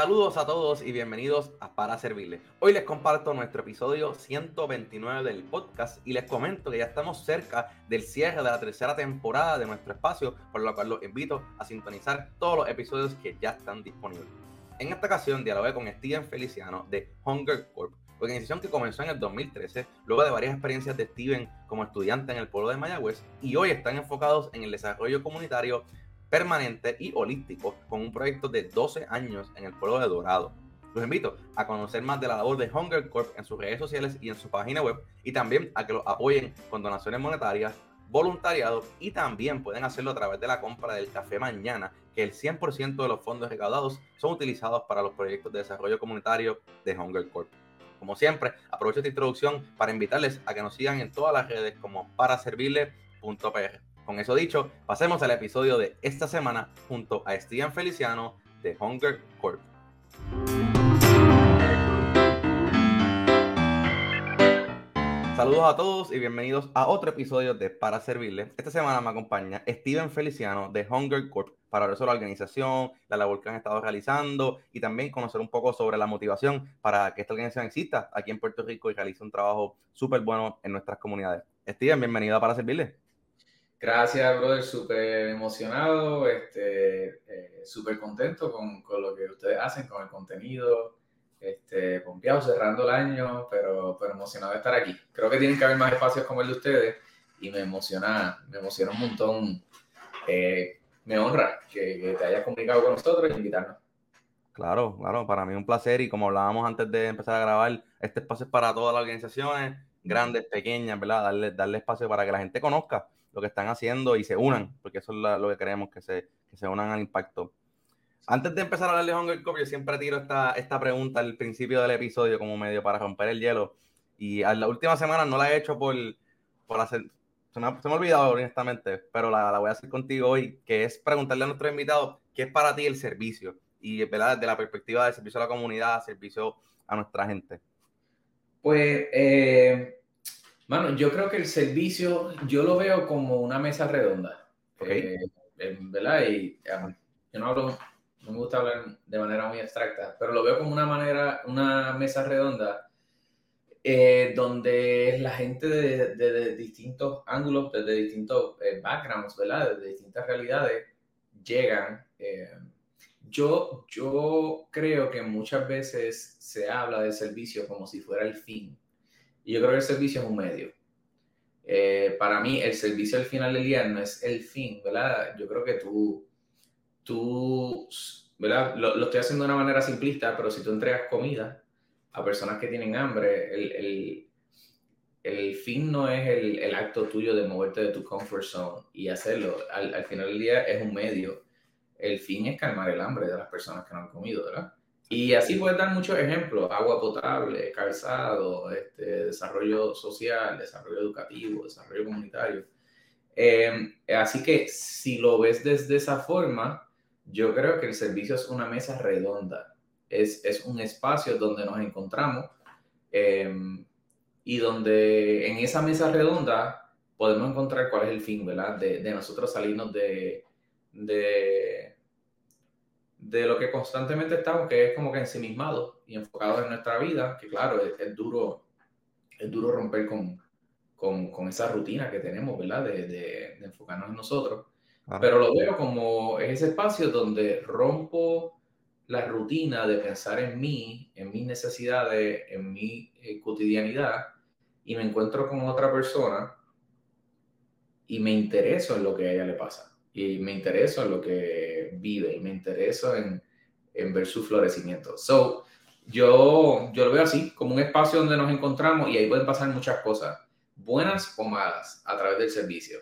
Saludos a todos y bienvenidos a Para Servirles. Hoy les comparto nuestro episodio 129 del podcast y les comento que ya estamos cerca del cierre de la tercera temporada de nuestro espacio, por lo cual los invito a sintonizar todos los episodios que ya están disponibles. En esta ocasión dialogué con Steven Feliciano de Hunger Corp, organización que comenzó en el 2013, luego de varias experiencias de Steven como estudiante en el pueblo de Mayagüez, y hoy están enfocados en el desarrollo comunitario permanente y holístico con un proyecto de 12 años en el pueblo de Dorado. Los invito a conocer más de la labor de Hunger Corp en sus redes sociales y en su página web y también a que los apoyen con donaciones monetarias, voluntariado y también pueden hacerlo a través de la compra del café mañana, que el 100% de los fondos recaudados son utilizados para los proyectos de desarrollo comunitario de Hunger Corp. Como siempre, aprovecho esta introducción para invitarles a que nos sigan en todas las redes como paraservirle.pr. Con eso dicho, pasemos al episodio de esta semana junto a Steven Feliciano de Hunger Corp. Saludos a todos y bienvenidos a otro episodio de Para Servirles. Esta semana me acompaña Steven Feliciano de Hunger Corp para hablar sobre la organización, la labor que han estado realizando y también conocer un poco sobre la motivación para que esta organización exista aquí en Puerto Rico y realice un trabajo súper bueno en nuestras comunidades. Steven, bienvenido a Para Servirles. Gracias, brother, súper emocionado, este, eh, súper contento con, con, lo que ustedes hacen, con el contenido, este, pompeado, cerrando el año, pero, pero emocionado de estar aquí. Creo que tienen que haber más espacios como el de ustedes y me emociona, me emociona un montón, eh, me honra que, te hayas comunicado con nosotros y invitarnos. Claro, claro, para mí un placer y como hablábamos antes de empezar a grabar, este espacio es para todas las organizaciones, grandes, pequeñas, ¿verdad? Darle, darle espacio para que la gente conozca lo que están haciendo y se unan, porque eso es lo que queremos, que se, que se unan al impacto. Antes de empezar a hablar de Hunger Cup, yo siempre tiro esta, esta pregunta al principio del episodio como medio para romper el hielo. Y a la última semana no la he hecho por, por hacer... Se me, ha, se me ha olvidado, honestamente, pero la, la, voy a hacer contigo hoy, que es preguntarle a nuestro invitado qué es para ti el servicio. Y ¿verdad? desde la perspectiva del servicio a la comunidad, servicio a nuestra gente. Pues eh, Mano, yo creo que el servicio, yo lo veo como una mesa redonda. Eh, ¿Verdad? Y yo no hablo, no me gusta hablar de manera muy abstracta, pero lo veo como una manera, una mesa redonda eh, donde la gente de, de, distintos ángulos, desde distintos eh, backgrounds, ¿verdad? De distintas realidades, llegan. yo, yo creo que muchas veces se habla del servicio como si fuera el fin y yo creo que el servicio es un medio. Eh, para mí, el servicio al final del día no es el fin, ¿verdad? Yo creo que tú, tú ¿verdad? Lo, estoy haciendo de una manera simplista, pero si tú entregas comida a personas que tienen hambre, el, el, el fin no es el, el, acto tuyo de moverte de tu comfort zone y hacerlo. Al, al final del día es un medio. El fin es calmar el hambre de las personas que no han comido, ¿verdad? Y así puedes dar muchos ejemplos, agua potable, calzado, este, desarrollo social, desarrollo educativo, desarrollo comunitario. Em, así que si lo ves desde esa forma, yo creo que el servicio es una mesa redonda, es, es un espacio donde nos encontramos em, y donde en esa mesa redonda podemos encontrar cuál es el fin, ¿verdad? De, de nosotros salirnos de, de de lo que constantemente estamos, que es como que ensimismados y enfocados en nuestra vida, que claro, es, duro, es duro romper con, con, con, esa rutina que tenemos, ¿verdad? De, de, enfocarnos en nosotros. Pero lo veo como ese espacio donde rompo la rutina de pensar en mí, en mis necesidades, en mi eh, cotidianidad, y me encuentro con otra persona y me intereso en lo que a ella le pasa y me intereso en lo que vive y me intereso en, en ver su florecimiento. So, yo, yo lo veo así, como un espacio donde nos encontramos y ahí pueden pasar muchas cosas, buenas o malas, a través del servicio.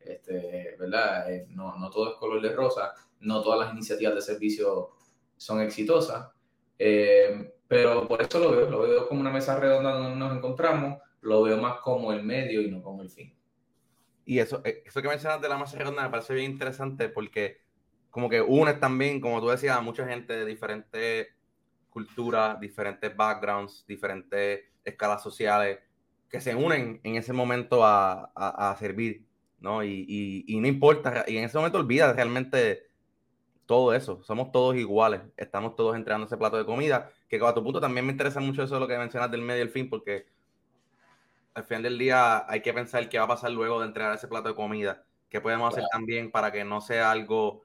Este, ¿verdad? Eh, no, no todo es color de rosa, no todas las iniciativas de servicio son exitosas, eh, pero por eso lo veo, lo veo como una mesa redonda donde nos encontramos, lo veo más como el medio y no como el fin. Y eso, eh, eso que mencionas de la masa redonda me parece bien interesante porque como que unes también, como tú decías, a mucha gente de diferentes culturas, diferentes backgrounds, diferentes escalas sociales, que se unen en ese momento a, a, servir, ¿no? Y, y, y, no importa, y en ese momento olvidas realmente todo eso, somos todos iguales, estamos todos entregando ese plato de comida, que a tu punto también me interesa mucho eso de lo que mencionas del medio y el fin, porque al final del día hay que pensar qué va a pasar luego de entregar ese plato de comida, qué podemos hacer también para que no sea algo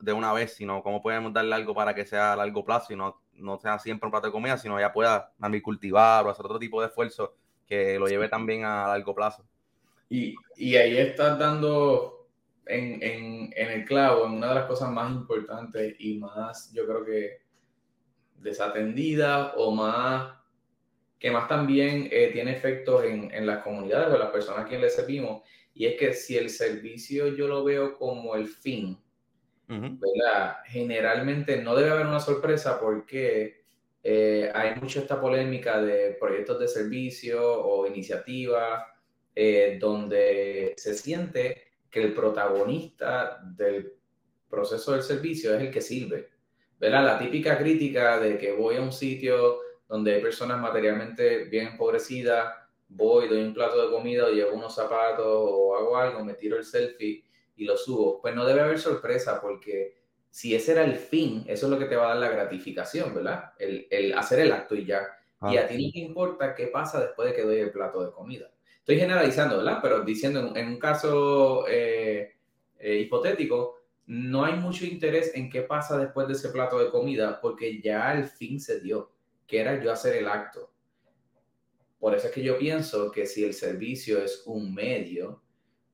de una vez, sino cómo podemos darle algo para que sea a largo plazo y no, no sea siempre un plato de comida, sino ya pueda también cultivar o hacer otro tipo de esfuerzo que lo lleve también a largo plazo. Y, y ahí estás dando en, en, en, el clavo, en una de las cosas más importantes y más, yo creo que desatendida o más, que más también eh, tiene efectos en, en, las comunidades o en las personas a quienes le servimos, y es que si el servicio yo lo veo como el fin, ¿verdad? Generalmente no debe haber una sorpresa porque eh, hay mucho esta polémica de proyectos de servicio o iniciativas eh, donde se siente que el protagonista del proceso del servicio es el que sirve. ¿Verdad? La típica crítica de que voy a un sitio donde hay personas materialmente bien empobrecidas, voy, doy un plato de comida, o llevo unos zapatos o hago algo, me tiro el selfie y lo subo. Pues no debe haber sorpresa porque si ese era el fin, eso es lo que te va a dar la gratificación, ¿verdad? El, hacer el acto y ya. y a ti no te importa qué pasa después de que doy el plato de comida estoy generalizando, ¿verdad? Pero diciendo en, un caso eh, eh, hipotético, no hay mucho interés en qué pasa después de ese plato de comida porque ya el fin se dio, que era yo hacer el acto. Por eso es que yo pienso que si el servicio es un medio,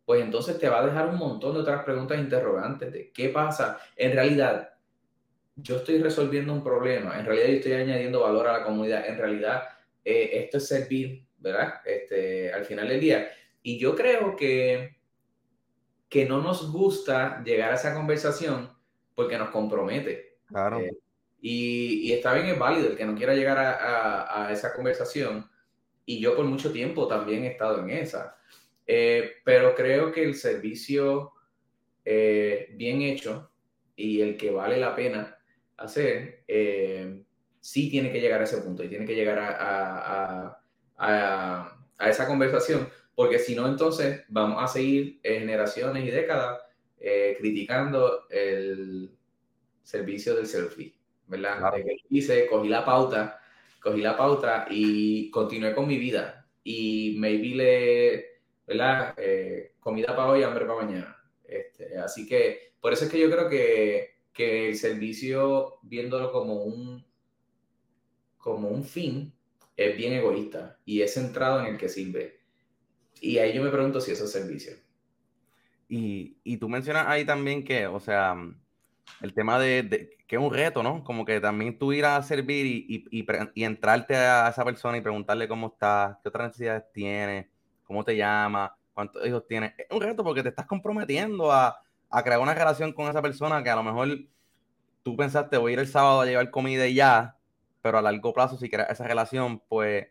pues entonces te va a dejar un montón de otras preguntas interrogantes de qué pasa. En realidad, yo estoy resolviendo un problema, en realidad yo estoy añadiendo valor a la comunidad, en realidad eh, esto es servir ¿verdad? Este, al final del día. Y yo creo que, que no nos gusta llegar a esa conversación porque nos compromete. Claro. Eh, y, y, está bien, es válido el que no quiera llegar a, a, esa conversación. Y yo por mucho tiempo también he estado en esa. Eh, pero creo que el servicio eh, bien hecho y el que vale la pena hacer, sí tiene que llegar a ese punto y tiene que llegar a, a, esa conversación, porque si no, entonces vamos a seguir generaciones y décadas eh, criticando el servicio del selfie, ¿verdad? De que hice, cogí la pauta, cogí la pauta y continué con mi vida. Y maybe le, ¿verdad? Eh, comida para hoy, hambre para mañana. Este, así que por eso es que yo creo que, que el servicio, viéndolo como un, como un fin, es bien egoísta y es centrado en el que sirve. Y ahí yo me pregunto si eso es servicio. Y, y tú mencionas ahí también que, o sea, el tema de, que es un reto, ¿no? Como que también tú ir a servir y, y, entrarte a esa persona y preguntarle cómo está, qué otras necesidades tiene, cómo te llama, cuántos hijos tiene. Es un reto porque te estás comprometiendo a, a crear una relación con esa persona que a lo mejor tú pensaste voy a ir el sábado a llevar comida y ya, pero a largo plazo, si quieres esa relación, pues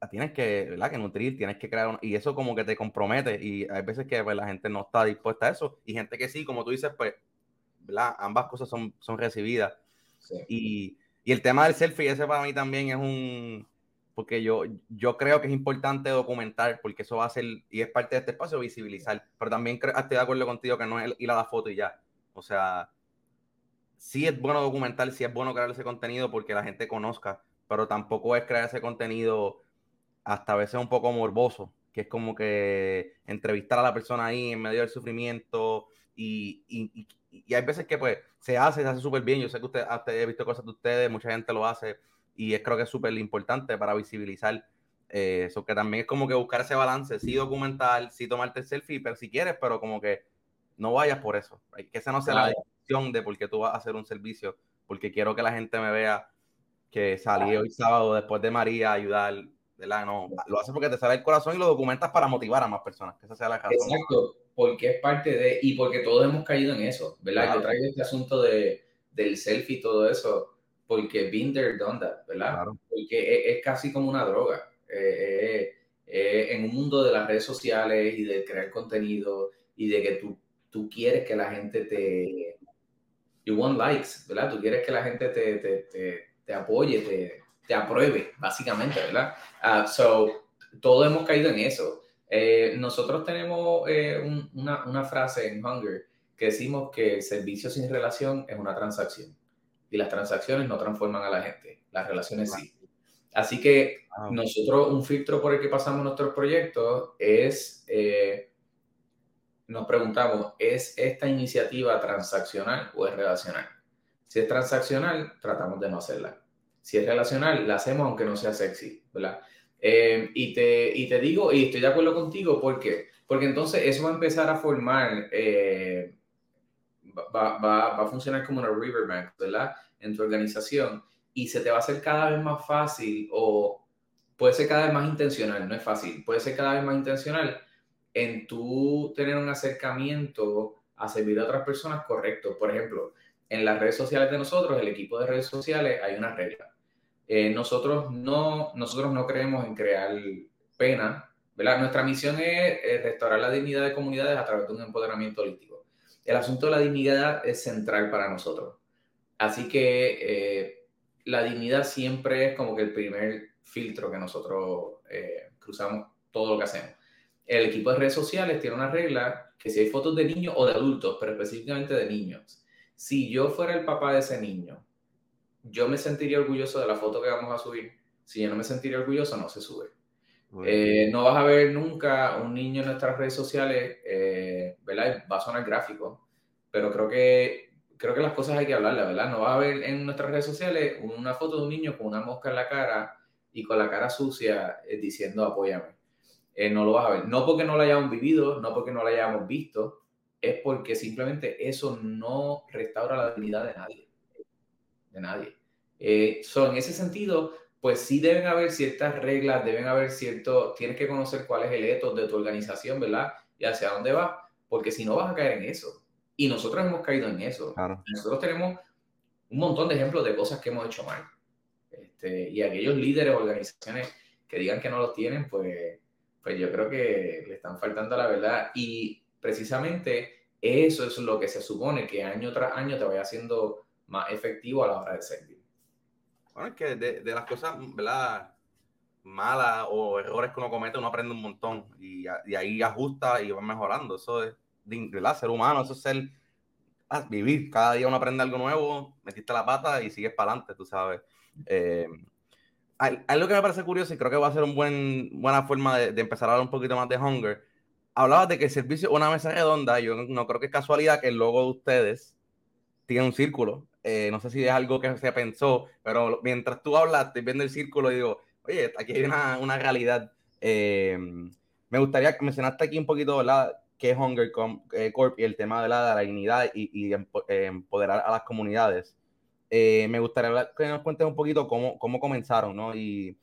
la tienes que, ¿verdad? que nutrir, tienes que crear, y eso como que te compromete, y hay veces que pues, la gente no está dispuesta a eso, y gente que sí, como tú dices, pues, ¿verdad? ambas cosas son, son recibidas. Y, y, el tema del selfie, ese para mí también es un, porque yo, yo creo que es importante documentar, porque eso va a ser, y es parte de este espacio, visibilizar, pero también estoy de acuerdo contigo que no es ir a la foto y ya, o sea, sí es bueno documentar, sí es bueno crear ese contenido porque la gente conozca, pero tampoco es crear ese contenido hasta a veces un poco morboso, que es como que entrevistar a la persona ahí en medio del sufrimiento y, y, y, hay veces que pues se hace, se hace súper bien, yo sé que usted, usted ha visto cosas de ustedes, mucha gente lo hace y es creo que es súper importante para visibilizar eh, eso, que también es como que buscar ese balance, sí documental, sí tomarte el selfie, pero si quieres, pero como que no vayas por eso, que esa no sea la de por qué tú vas a hacer un servicio, porque quiero que la gente me vea que salí hoy sábado después de María a ayudar, ¿verdad? No, lo haces porque te sale el corazón y lo documentas para motivar a más personas, que esa sea la razón. Exacto, porque es parte de, y porque todos hemos caído en eso, ¿verdad? Yo traigo este asunto de, del selfie y todo eso, porque there, done that, ¿verdad? Porque es, casi como una droga. Eh, eh, eh, en un mundo de las redes sociales y de crear contenido y de que tú, tú quieres que la gente te, you want likes, ¿verdad? Tú quieres que la gente te, te, te, te apoye, te, te, apruebe, básicamente, ¿verdad? Uh, so, todos hemos caído en eso. Eh, nosotros tenemos eh, una, una, frase en Hunger que decimos que el servicio sin relación es una transacción y las transacciones no transforman a la gente, las relaciones sí. Así que nosotros, un filtro por el que pasamos nuestros proyectos es, eh, nos preguntamos, ¿es esta iniciativa transaccional o es relacional? Si es transaccional, tratamos de no hacerla. Si es relacional, la hacemos aunque no sea sexy, ¿verdad? Eh, y, te, y te digo, y estoy de acuerdo contigo, ¿por qué? Porque entonces eso va a empezar a formar, eh, va, va, va, a funcionar como una riverbank, ¿verdad? En tu organización y se te va a hacer cada vez más fácil o puede ser cada vez más intencional, no es fácil, puede ser cada vez más intencional en tú tener un acercamiento a servir a otras personas correcto. Por ejemplo, en las redes sociales de nosotros, el equipo de redes sociales, hay una regla. Eh, nosotros, no, nosotros no creemos en crear pena. Nuestra misión es, restaurar la dignidad de comunidades a través de un empoderamiento holístico. El asunto de la dignidad es central para nosotros. Así que eh, la dignidad siempre es como que el primer filtro que nosotros eh, cruzamos todo lo que hacemos. El equipo de redes sociales tiene una regla que si hay fotos de niños o de adultos, pero específicamente de niños, si yo fuera el papá de ese niño, yo me sentiría orgulloso de la foto que vamos a subir. Si yo no me sentiría orgulloso, no se sube. Eh, no vas a ver nunca un niño en nuestras redes sociales, eh, ¿verdad? Va a sonar gráfico, pero creo que creo que las cosas hay que hablarlas, ¿verdad? No va a haber en nuestras redes sociales una foto de un niño con una mosca en la cara y con la cara sucia eh, diciendo apóyame. No lo vas a ver. No porque no lo hayamos vivido, no porque no lo hayamos visto, es porque simplemente eso no restaura la dignidad de nadie. De nadie. Eh, en ese sentido, pues sí deben haber ciertas reglas, deben haber cierto, tienes que conocer cuál es el etos de tu organización, ¿verdad? Y hacia dónde va, porque si no vas a caer en eso. Y nosotros hemos caído en eso. Nosotros tenemos un montón de ejemplos de cosas que hemos hecho mal. Este, y aquellos líderes o organizaciones que digan que no los tienen, pues, pues yo creo que le están faltando la verdad. Y precisamente eso es lo que se supone que año tras año te vaya haciendo más efectivo a la hora de servir. Bueno, es que de, las cosas, ¿verdad? malas o errores que uno comete, uno aprende un montón y, y ahí ajusta y va mejorando. Eso es ¿verdad? Ser humano, eso es ser, ah, vivir. Cada día uno aprende algo nuevo, metiste la pata y sigues para adelante, tú sabes. Eh, algo que me parece curioso y creo que va a ser una buen, buena forma de, empezar a hablar un poquito más de Hunger. Hablabas de que el servicio, una mesa redonda, yo no creo que es casualidad que el logo de ustedes tiene un círculo. Eh, no sé si es algo que se pensó, pero mientras tú hablas, estoy viendo el círculo y digo, oye, aquí hay una, una realidad. Eh, me gustaría que mencionaste aquí un poquito, ¿verdad? que es Hunger eh, Corp y el tema de la, dignidad y, eh, empoderar a las comunidades. Eh, me gustaría que nos cuentes un poquito cómo, cómo comenzaron, ¿no? Y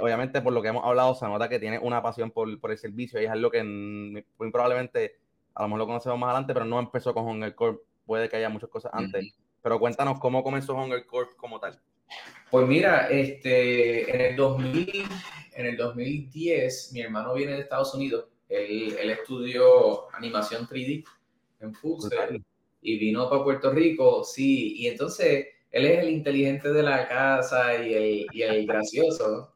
obviamente por lo que hemos hablado se nota que tiene una pasión por, por el servicio y es algo que muy probablemente a lo mejor lo conocemos más adelante, pero no empezó con Hunger Corp. Puede que haya muchas cosas antes. Pero cuéntanos cómo comenzó Hunger Corp como tal. Pues mira, este, en, el 2000, en el 2010 mi hermano viene de Estados Unidos él, estudió animación 3D en Fuxer y vino para Puerto Rico, sí, y entonces él es el inteligente de la casa y el, y el gracioso,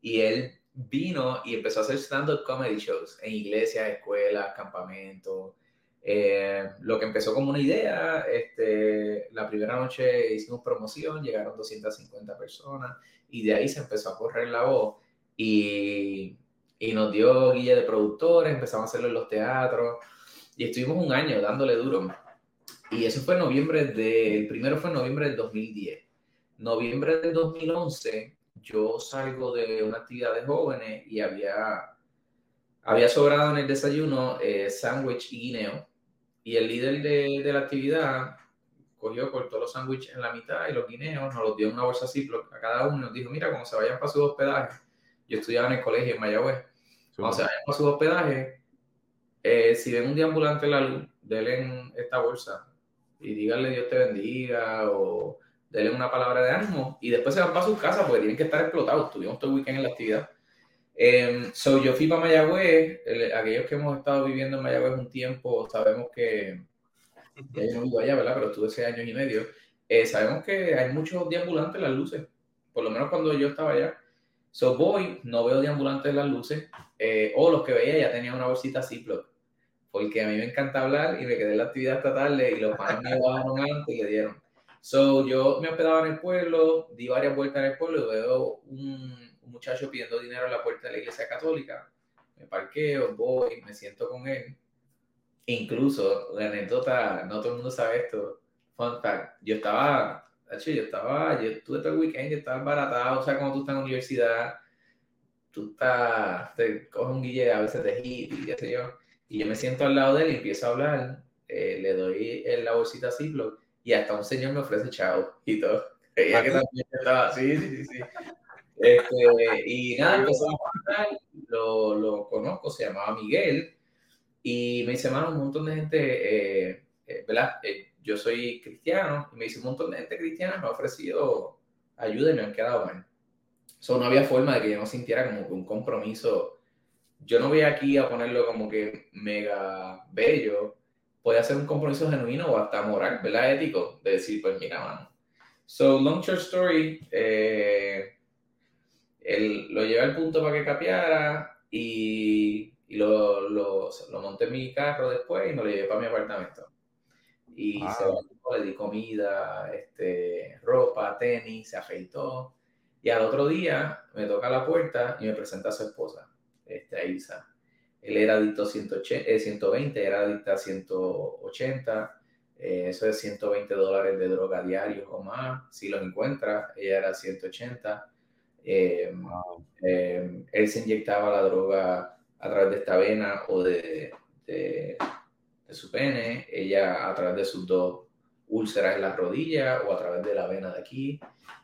y él vino y empezó a hacer stand-up comedy shows en iglesias, escuelas, campamentos. Eh, lo que empezó como una idea, este, la primera noche hicimos promoción, llegaron 250 personas y de ahí se empezó a correr la voz y y nos dio guía de productores, empezamos a hacerlo en los teatros y estuvimos un año dándole duro. Y eso fue en noviembre de, el primero fue en noviembre del 2010. Noviembre del 2011 yo salgo de una actividad de jóvenes y había, había sobrado en el desayuno eh, sándwich y guineo. Y el líder de, de la actividad cogió, cortó los sándwiches en la mitad y los guineos, nos los dio en una bolsa Ziploc a cada uno y nos dijo, mira, cuando se vayan para su hospedaje, yo estudiaba en el colegio en Mayagüez, o sea, para su hospedaje, eh, si ven un deambulante en la luz, denle esta bolsa y díganle Dios te bendiga o denle una palabra de ánimo y después se van para sus casas porque tienen que estar explotados. Tuvimos todo el weekend en la actividad. Eh, so, yo fui para Mayagüez. aquellos que hemos estado viviendo en Mayagüez un tiempo, sabemos que. Ya yo no vivo allá, ¿verdad? Pero estuve seis años y medio. Eh, sabemos que hay muchos deambulantes en las luces. Por lo menos cuando yo estaba allá. So voy, no veo deambulantes en las luces, eh, o los que veía ya tenían una bolsita Ziploc. porque a mí me encanta hablar y me quedé en la actividad esta tarde y los panos me bajaron antes y le dieron. So, yo me hospedaba en el pueblo, di varias vueltas en el pueblo y veo un, un muchacho pidiendo dinero a la puerta de la iglesia católica. Me parqueo, voy, me siento con él. Incluso, la anécdota, no todo el mundo sabe esto, fun fact, yo estaba, yo estaba, yo estuve todo el weekend, yo estaba baratado, o sea, como tú estás en la universidad, tú estás, te coges un guille a veces de hit y qué sé yo, y yo me siento al lado de él y empiezo a hablar, eh, le doy la bolsita Ziploc y hasta un señor me ofrece chao y todo. Ella que también estaba, sí, sí, sí, Este, y nada, empezamos a hablar, lo, lo, conozco, se llamaba Miguel, y me dice, mano, un montón de gente, eh, eh, ¿verdad? yo soy cristiano, y me dice, un montón de gente cristiana me ha ofrecido ayuda y me han quedado mal. So, no había forma de que yo no sintiera como que un compromiso. Yo no voy aquí a ponerlo como que mega bello. Puede hacer un compromiso genuino o hasta moral, ¿verdad? Ético, de decir, pues mira, mano. So, long short story, eh, lo llevé al punto para que capiara y, y lo, lo, lo, monté en mi carro después y me lo llevé para mi apartamento. Y se le di comida, este, ropa, tenis, se afeitó y al otro día me toca la puerta y me presenta a su esposa, este, a Isa. Él era adicto a 180, 120, era adicta a 180. Eh, eso es 120 dólares de droga diarios o más. Si los encuentra, ella era 180. Em, em, él se inyectaba la droga a través de esta vena o de, de, de, su pene, ella a través de sus dos úlceras en la rodilla o a través de la vena de aquí.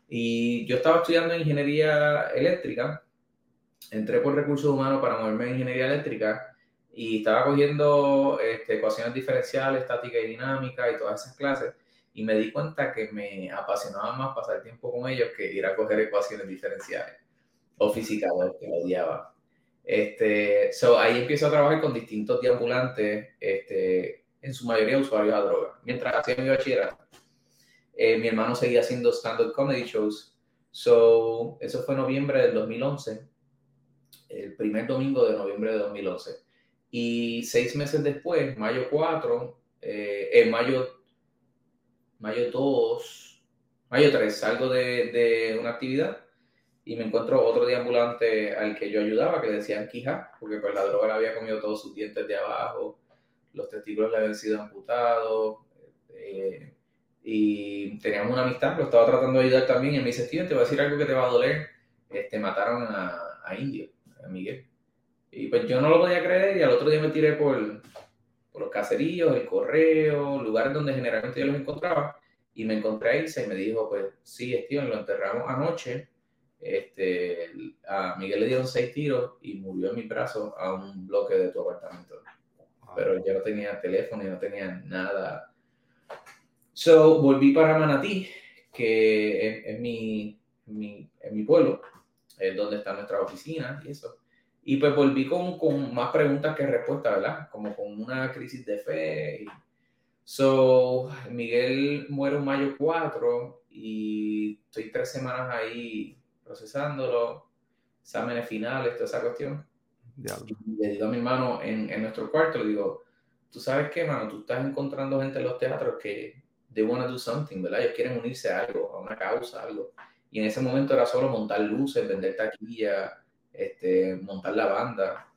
Y yo estaba estudiando ingeniería eléctrica, entré por recursos humanos para moverme en ingeniería eléctrica y estaba cogiendo este, ecuaciones diferenciales, estática y dinámica y todas esas clases. Y me di cuenta que me apasionaba más pasar tiempo con ellos que ir a coger ecuaciones diferenciales o física que lo odiaba. Este, so, ahí empiezo a trabajar con distintos deambulantes, este, en su mayoría usuarios de droga, mientras hacía mi bachillerato. Eh, mi hermano seguía haciendo stand-up comedy shows. So, eso fue noviembre del 2011, el primer domingo de noviembre de 2011. Y seis meses después, mayo 4, eh, en mayo, mayo 2, mayo 3, salgo de, de, una actividad y me encuentro otro deambulante al que yo ayudaba, que le decían quija, porque pues la droga le había comido todos sus dientes de abajo, los testículos le habían sido amputados. Eh, y teníamos una amistad, lo estaba tratando de ayudar también, y me dice, tío, te voy a decir algo que te va a doler, este, mataron a, a Indio, a Miguel. Y pues yo no lo podía creer y al otro día me tiré por, por los caseríos, el correo, lugares donde generalmente yo los encontraba, y me encontré a Isa y me dijo, pues sí, tío, lo enterramos anoche, este, a Miguel le dieron seis tiros y murió en mi brazo a un bloque de tu apartamento. Pero yo no tenía teléfono y no tenía nada So, volví para Manatí, que es, mi, mi, mi, pueblo, es donde está nuestra oficina y eso. Y pues volví con, con más preguntas que respuestas, ¿verdad? Como con una crisis de fe. So, Miguel muere en mayo 4 y estoy tres semanas ahí procesándolo, exámenes finales, toda esa cuestión. Y le digo a mi hermano en, en nuestro cuarto, le digo, tú sabes qué, mano, tú estás encontrando gente en los teatros que they want to do something, ¿verdad? Ellos quieren unirse a algo, a una causa, algo. Y en ese momento era solo montar luces, vender taquilla, este, montar la banda,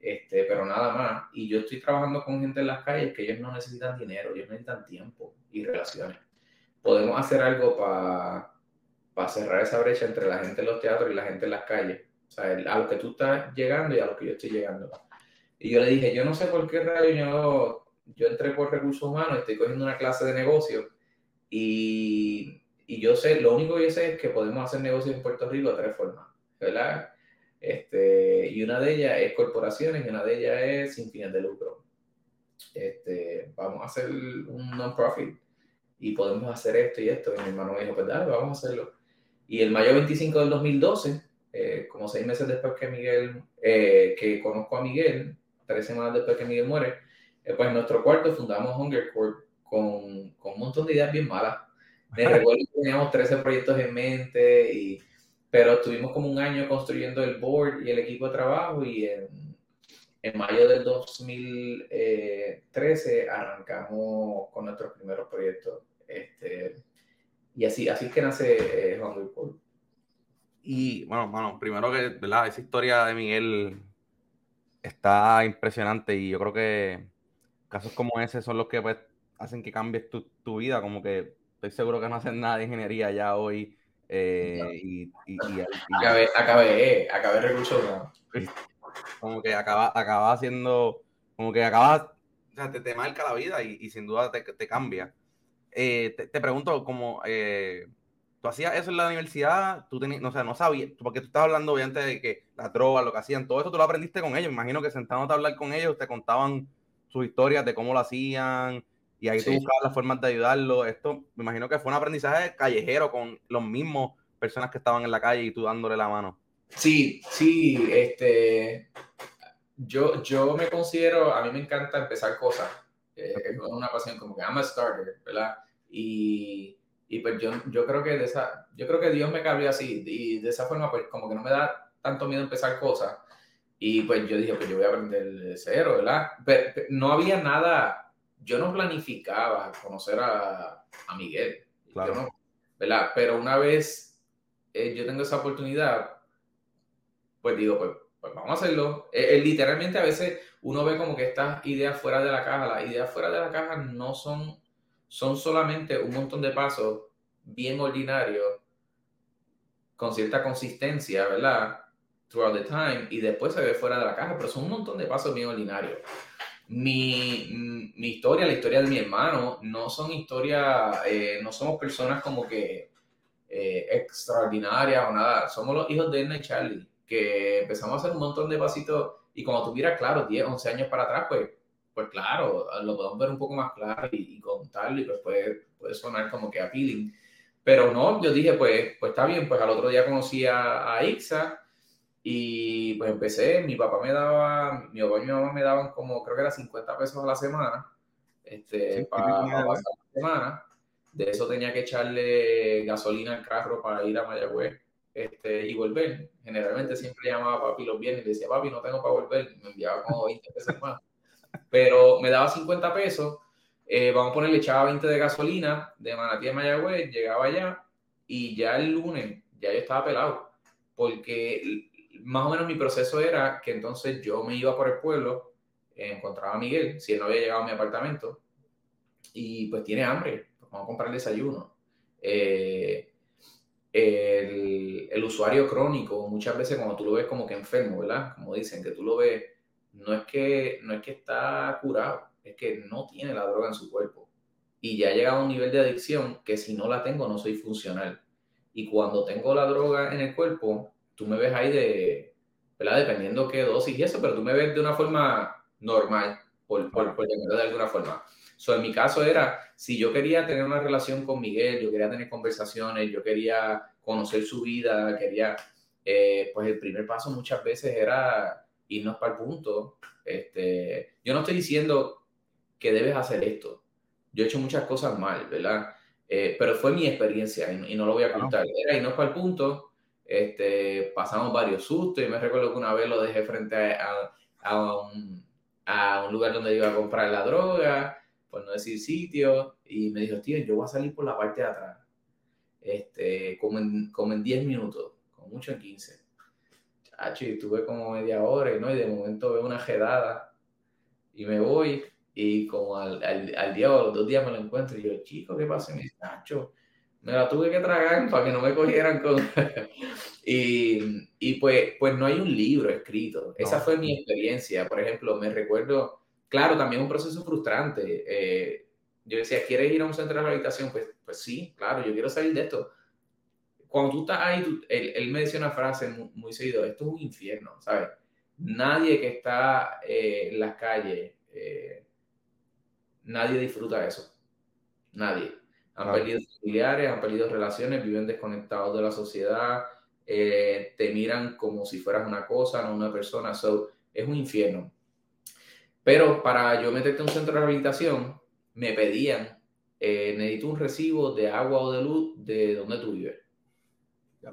este, pero nada más. Y yo estoy trabajando con gente en las calles que ellos no necesitan dinero, ellos necesitan tiempo y relaciones. Podemos hacer algo para cerrar esa brecha entre la gente en los teatros y la gente en las calles. O sea, a lo que tú estás llegando y a lo que yo estoy llegando. Y yo le dije, yo no sé por qué rayo yo yo entré por recursos humanos, estoy cogiendo una clase de negocio y, y, yo sé, lo único que yo sé es que podemos hacer negocios en Puerto Rico de tres formas, ¿verdad? Este, y una de ellas es corporaciones y una de ellas es sin fines de lucro. Este, vamos a hacer un non-profit y podemos hacer esto y esto. Y mi hermano me dijo, pues dale, vamos a hacerlo. Y el mayo 25 del 2012, eh, como seis meses después que Miguel, eh, que conozco a Miguel, tres semanas después que Miguel muere, eh, pues en nuestro cuarto fundamos Hunger Corp con, con un montón de ideas bien malas. Me recuerdo que teníamos 13 proyectos en mente, y, pero estuvimos como un año construyendo el board y el equipo de trabajo y en, en mayo del 2013 arrancamos con nuestros primeros proyectos. Este, y así, así es que nace eh, Juan Y bueno, bueno, primero que, ¿verdad? Esa historia de Miguel está impresionante y yo creo que casos como ese son los que pues, hacen que cambies tu, tu, vida, como que estoy seguro que no hacen nada de ingeniería ya hoy. Eh, y, y, y, acabé, acabé, acabé recursos como que acaba, acaba haciendo, como que acaba, o sea, te, te marca la vida y, sin duda te, te cambia. Eh, te, pregunto, como, eh, ¿tú hacías eso en la universidad? ¿Tú tenías, no, o sea, no sabías, porque tú estabas hablando obviamente de que las drogas, lo que hacían, todo eso tú lo aprendiste con ellos. Me imagino que sentándote a hablar con ellos te contaban sus historias de cómo lo hacían y ahí tú buscabas las formas de ayudarlo. Esto, me imagino que fue un aprendizaje callejero con los mismos personas que estaban en la calle y tú dándole la mano. Sí, sí, este, yo, yo me considero, a mí me encanta empezar cosas, eh, es una pasión como que I'm a starter, ¿verdad? Y, y pues yo, yo creo que de esa, yo creo que Dios me cambió así y de esa forma pues como que no me da tanto miedo empezar cosas y pues yo dije pues yo voy a aprender de cero, ¿verdad? Pero, no había nada, yo no planificaba conocer a, a Miguel, claro. ¿verdad? Pero una vez eh, yo tengo esa oportunidad, pues digo, pues, pues vamos a hacerlo. Eh, eh, literalmente a veces uno ve como que estas ideas fuera de la caja, las ideas fuera de la caja no son, son solamente un montón de pasos bien ordinarios, con cierta consistencia, ¿verdad? Throughout the time, y después se ve fuera de la caja, pero son un montón de pasos bien ordinarios. Mi, mi historia, la historia de mi hermano, no son historias, eh, no somos personas como que extraordinarias o nada, somos los hijos de Edna y Charlie que empezamos a hacer un montón de pasitos y como tú miras, claro, 10, 11 años para atrás, pues, pues claro, lo podemos ver un poco más claro y, contarlo y pues puede, puede, sonar como que appealing. Pero no, yo dije, pues, pues está bien, pues al otro día conocí a, a Ixa y pues empecé, mi papá me daba, mi papá y mi mamá me daban como, creo que era 50 pesos a la semana, este, para, para pasar la semana. De eso tenía que echarle gasolina al carro para ir a Mayagüez este, y volver. Generalmente siempre llamaba a papi los viernes y le decía, papi, no tengo para volver. Me enviaba como 20 pesos más. Pero me daba 50 pesos. Eh, vamos a ponerle, echaba 20 de gasolina de Manatí a Mayagüez, llegaba allá y ya el lunes ya yo estaba pelado. Porque más o menos mi proceso era que entonces yo me iba por el pueblo, encontraba a Miguel, si él no había llegado a mi apartamento, y pues tiene hambre, pues vamos a comprar el desayuno. Eh, el, el, usuario crónico, muchas veces cuando tú lo ves como que enfermo, ¿verdad? Como dicen, que tú lo ves, no es que, no es que está curado, es que no tiene la droga en su cuerpo. Y ya ha llegado a un nivel de adicción que si no la tengo no soy funcional. Y cuando tengo la droga en el cuerpo, tú me ves ahí de, ¿verdad? Dependiendo qué dosis y eso, pero tú me ves de una forma normal, por, por, por llamarlo de alguna forma. So, en mi caso era, si yo quería tener una relación con Miguel, yo quería tener conversaciones, yo quería conocer su vida, quería, eh, pues el primer paso muchas veces era irnos para el punto. Este, yo no estoy diciendo que debes hacer esto. Yo he hecho muchas cosas mal, ¿verdad? Eh, pero fue mi experiencia y, no lo voy a contar. Era irnos para el punto, este, pasamos varios sustos y me recuerdo que una vez lo dejé frente a, a, un, a un lugar donde iba a comprar la droga por no decir sitio, y me dijo, tío, yo voy a salir por la parte de atrás, este, como en, como en 10 minutos, como mucho en 15. Chacho, y tuve como media hora, ¿no? Y de momento veo una jedada, y me voy, y como al, al, día o los dos días me lo encuentro, y yo, chico, ¿qué pasa? Y me dice, Chacho, me la tuve que tragar para que no me cogieran con... y, y pues, pues no hay un libro escrito. Esa fue mi experiencia. Por ejemplo, me recuerdo claro, también un proceso frustrante. Eh, yo decía, ¿quieres ir a un centro de rehabilitación? Pues, pues sí, claro, yo quiero salir de esto. Cuando tú estás ahí, él, me decía una frase muy, seguido, esto es un infierno, ¿sabes? Nadie que está eh, en las calles, eh, nadie disfruta eso. Nadie. Han perdido familiares, han perdido relaciones, viven desconectados de la sociedad, te miran como si fueras una cosa, no una persona. So, es un infierno. Pero para yo meterte en un centro de rehabilitación, me pedían, eh, necesito un recibo de agua o de luz de donde tú vives.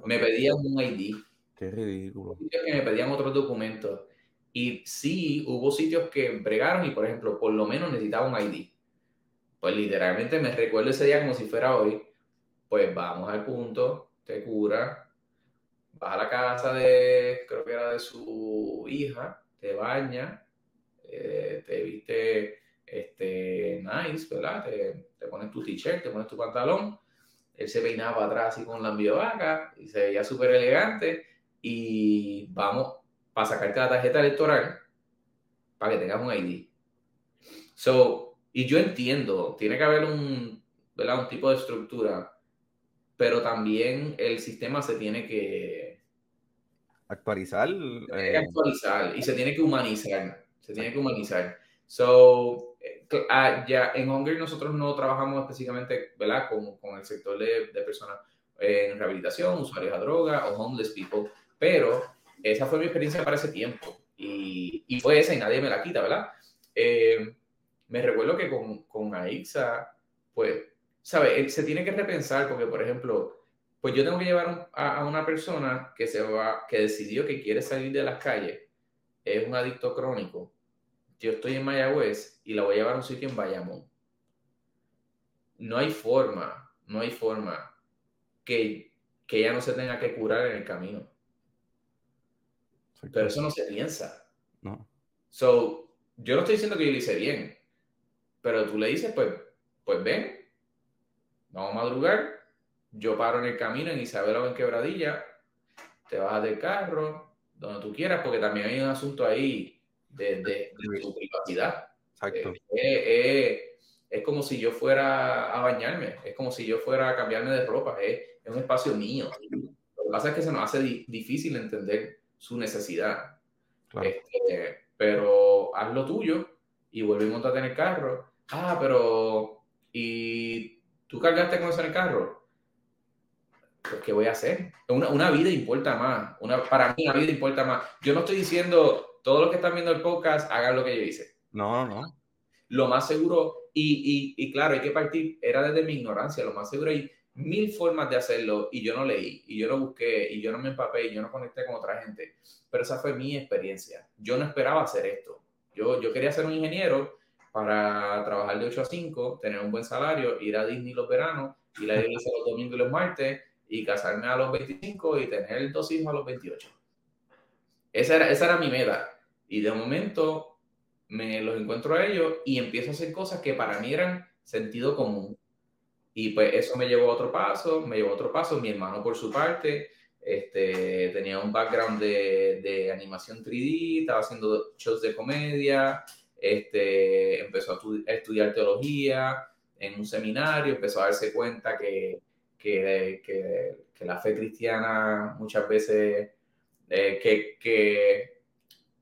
Me pedían un ID. Qué ridículo. me pedían otros documentos. Y sí, hubo sitios que bregaron y, por ejemplo, por lo menos necesitaba un ID. Pues literalmente me recuerdo ese día como si fuera hoy. Pues vamos al punto, te cura, vas a la casa de, creo que era de su hija, te baña, eh, te viste este, nice, ¿verdad? Te, te pones tu t-shirt, te pones tu pantalón. Él se peinaba atrás así con la vaca y se veía súper elegante. Y vamos para sacarte la tarjeta electoral para que tengas un ID. So, y yo entiendo, tiene que haber un, ¿verdad? un tipo de estructura, pero también el sistema se tiene que actualizar. Eh, actualizar y se tiene que humanizar. Se tiene que humanizar. So, eh, ah, ya en Hungary nosotros no trabajamos específicamente ¿verdad? Con, con el sector de, de personas en rehabilitación, usuarios a droga o homeless people, pero esa fue mi experiencia para ese tiempo. Y, y fue esa y nadie me la quita, ¿verdad? Eh, me recuerdo que con, con AIXA, pues, ¿sabes? Se tiene que repensar porque, por ejemplo, pues yo tengo que llevar a, a, una persona que, se va, que decidió que quiere salir de las calles, es un adicto crónico. Yo estoy en Mayagüez y la voy a llevar a un sitio en Bayamón. No hay forma, no hay forma que, que ella no se tenga que curar en el camino. Pero eso no se piensa. No. So, yo no estoy diciendo que yo lo hice bien, pero tú le dices, pues, pues ven, vamos a madrugar, yo paro en el camino en Isabel o en Quebradilla, te vas del carro, donde tú quieras, porque también hay un asunto ahí de, de, tu privacidad. Exacto. Eh, eh, eh, es como si yo fuera a bañarme, es como si yo fuera a cambiarme de ropa, es, es un espacio mío. Lo que pasa es que se nos hace di difícil entender su necesidad. Este, pero haz lo tuyo y vuelve a montarte en el carro. Ah, pero ¿y tú cargaste con eso en el carro? Pues, ¿qué voy a hacer? Una, una vida importa más. Una, para mí, una vida importa más. Yo no estoy diciendo, todos los que están viendo el podcast, hagan lo que yo hice. No, no. Lo más seguro, y, y, y claro, hay que partir, era desde mi ignorancia, lo más seguro hay mil formas de hacerlo y yo no leí, y yo no busqué, y yo no me empapé, y yo no conecté con otra gente. Pero esa fue mi experiencia. Yo no esperaba hacer esto. Yo, yo quería ser un ingeniero para trabajar de 8 a 5, tener un buen salario, ir a Disney los veranos, ir a la iglesia los domingos y los martes, y casarme a los 25 y tener dos hijos a los 28. Esa era, esa era mi meta. Y de momento me los encuentro a ellos y empiezo a hacer cosas que para mí eran sentido común y pues eso me llevó a otro paso, me llevó a otro paso. Mi hermano, por su parte, este, tenía un background de, de animación 3D, estaba haciendo shows de comedia, este, empezó a, a, estudiar teología en un seminario, empezó a darse cuenta que, que, que, que la fe cristiana muchas veces, eh, que, que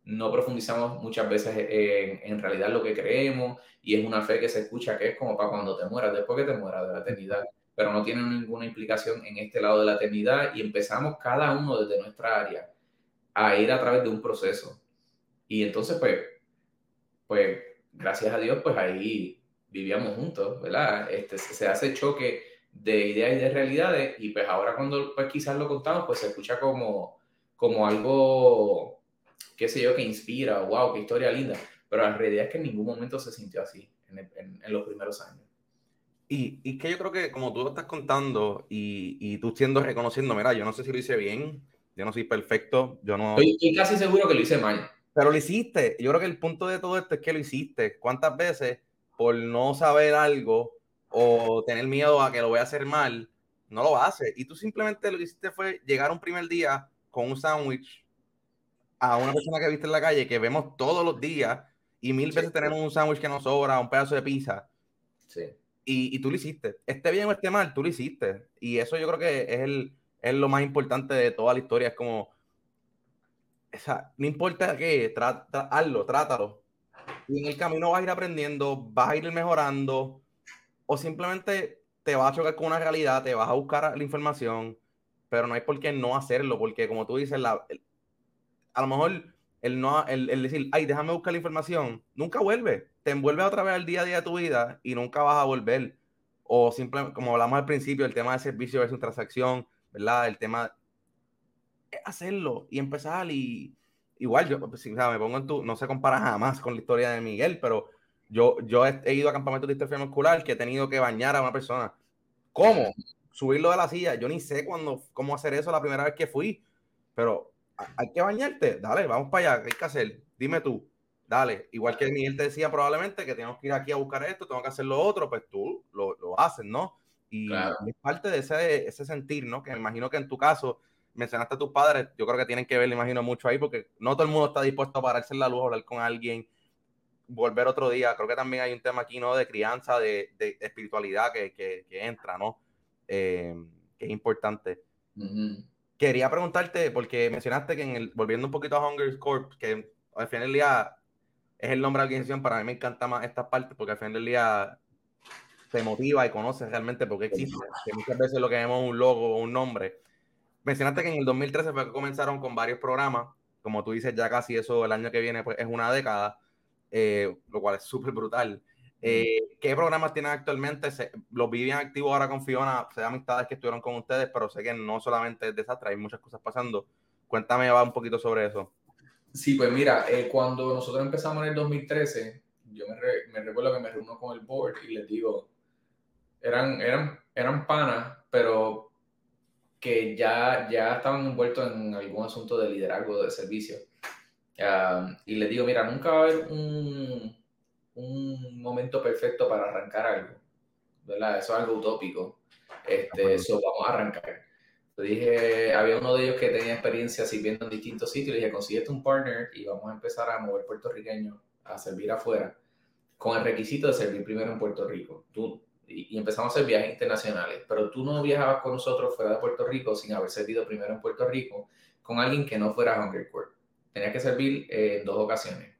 no profundizamos muchas veces en, en, realidad lo que creemos y es una fe que se escucha que es como para cuando te mueras, después que te mueras de la eternidad, pero no tiene ninguna implicación en este lado de la eternidad y empezamos cada uno desde nuestra área a ir a través de un proceso. Y entonces, pues, pues, gracias a Dios, pues ahí vivíamos juntos, ¿verdad? Este, se hace choque de ideas y de realidades y pues ahora cuando pues quizás lo contamos, pues se escucha como, como algo qué sé yo, que inspira, wow, qué historia linda. Pero la realidad es que en ningún momento se sintió así en, en, en los primeros años. Y, y, que yo creo que como tú lo estás contando y, y, tú siendo reconociendo, mira, yo no sé si lo hice bien, yo no soy perfecto, yo no... Estoy, estoy casi seguro que lo hice mal. Pero lo hiciste. Yo creo que el punto de todo esto es que lo hiciste. ¿Cuántas veces por no saber algo o tener miedo a que lo voy a hacer mal, no lo haces? Y tú simplemente lo que hiciste fue llegar un primer día con un sándwich a una persona que viste en la calle que vemos todos los días y mil veces tenemos un sándwich que nos sobra, un pedazo de pizza. Sí. Y, y, tú lo hiciste. Esté bien o esté mal, tú lo hiciste. Y eso yo creo que es, el, es lo más importante de toda la historia. Es como, o sea, no importa qué, tra, hazlo, trátalo. Y en el camino vas a ir aprendiendo, vas a ir mejorando, o simplemente te vas a chocar con una realidad, te vas a buscar la información, pero no hay por qué no hacerlo, porque como tú dices, la, a lo mejor el, no, el, el, decir, ay, déjame buscar la información, nunca vuelve. Te envuelve otra vez al día a día de tu vida y nunca vas a volver. O simplemente, como hablamos al principio, el tema de servicio versus transacción, ¿verdad? El tema hacerlo y empezar y, igual, yo pues, me pongo en tu, no se compara jamás con la historia de Miguel, pero yo, yo he, ido a campamentos de distrofia muscular que he tenido que bañar a una persona. ¿Cómo? Subirlo de la silla. Yo ni sé cuándo, cómo hacer eso la primera vez que fui, pero hay que bañarte. Dale, vamos para allá. ¿Qué hay que hacer? Dime tú. Dale. Igual que Miguel te decía probablemente que tenemos que ir aquí a buscar esto, tengo que hacer lo otro, pues tú lo, lo haces, ¿no? Y es parte de ese, ese sentir, ¿no? Que me imagino que en tu caso mencionaste a tus padres, yo creo que tienen que ver, me imagino, mucho ahí, porque no todo el mundo está dispuesto a pararse en la luz, hablar con alguien, volver otro día. Creo que también hay un tema aquí, ¿no? De crianza, de, de, espiritualidad que, que, que, entra, ¿no? Eh, que es importante. Quería preguntarte, porque mencionaste que en el, volviendo un poquito a Hunger Corp, que al final del día es el nombre de la organización, para mí me encanta más esta parte, porque al final del día se motiva y conoce realmente por qué existe. Que muchas veces lo que vemos es un logo o un nombre, mencionaste que en el 2013 fue que comenzaron con varios programas, como tú dices, ya casi eso el año que viene pues, es una década, eh, lo cual es súper brutal. Eh, ¿Qué programas tienen actualmente? los vivían activos ahora con Fiona, sé amistades que estuvieron con ustedes, pero sé que no solamente es desastre, hay muchas cosas pasando. Cuéntame va un poquito sobre eso. Sí, pues mira, eh, cuando nosotros empezamos en el 2013, yo me, me, recuerdo que me reúno con el board y les digo, eran, eran, eran panas, pero que ya, ya estaban envueltos en algún asunto de liderazgo de servicio. y les digo, mira, nunca va a haber un, un momento perfecto para arrancar algo, ¿verdad? Eso es algo utópico. Este, eso vamos a arrancar. Le dije, había uno de ellos que tenía experiencia sirviendo en distintos sitios. Le dije, consíguete un partner y vamos a empezar a mover puertorriqueños a servir afuera con el requisito de servir primero en Puerto Rico. Tú y, empezamos a hacer viajes internacionales, pero tú no viajabas con nosotros fuera de Puerto Rico sin haber servido primero en Puerto Rico con alguien que no fuera Hunger Corps. Tenías que servir eh, en dos ocasiones,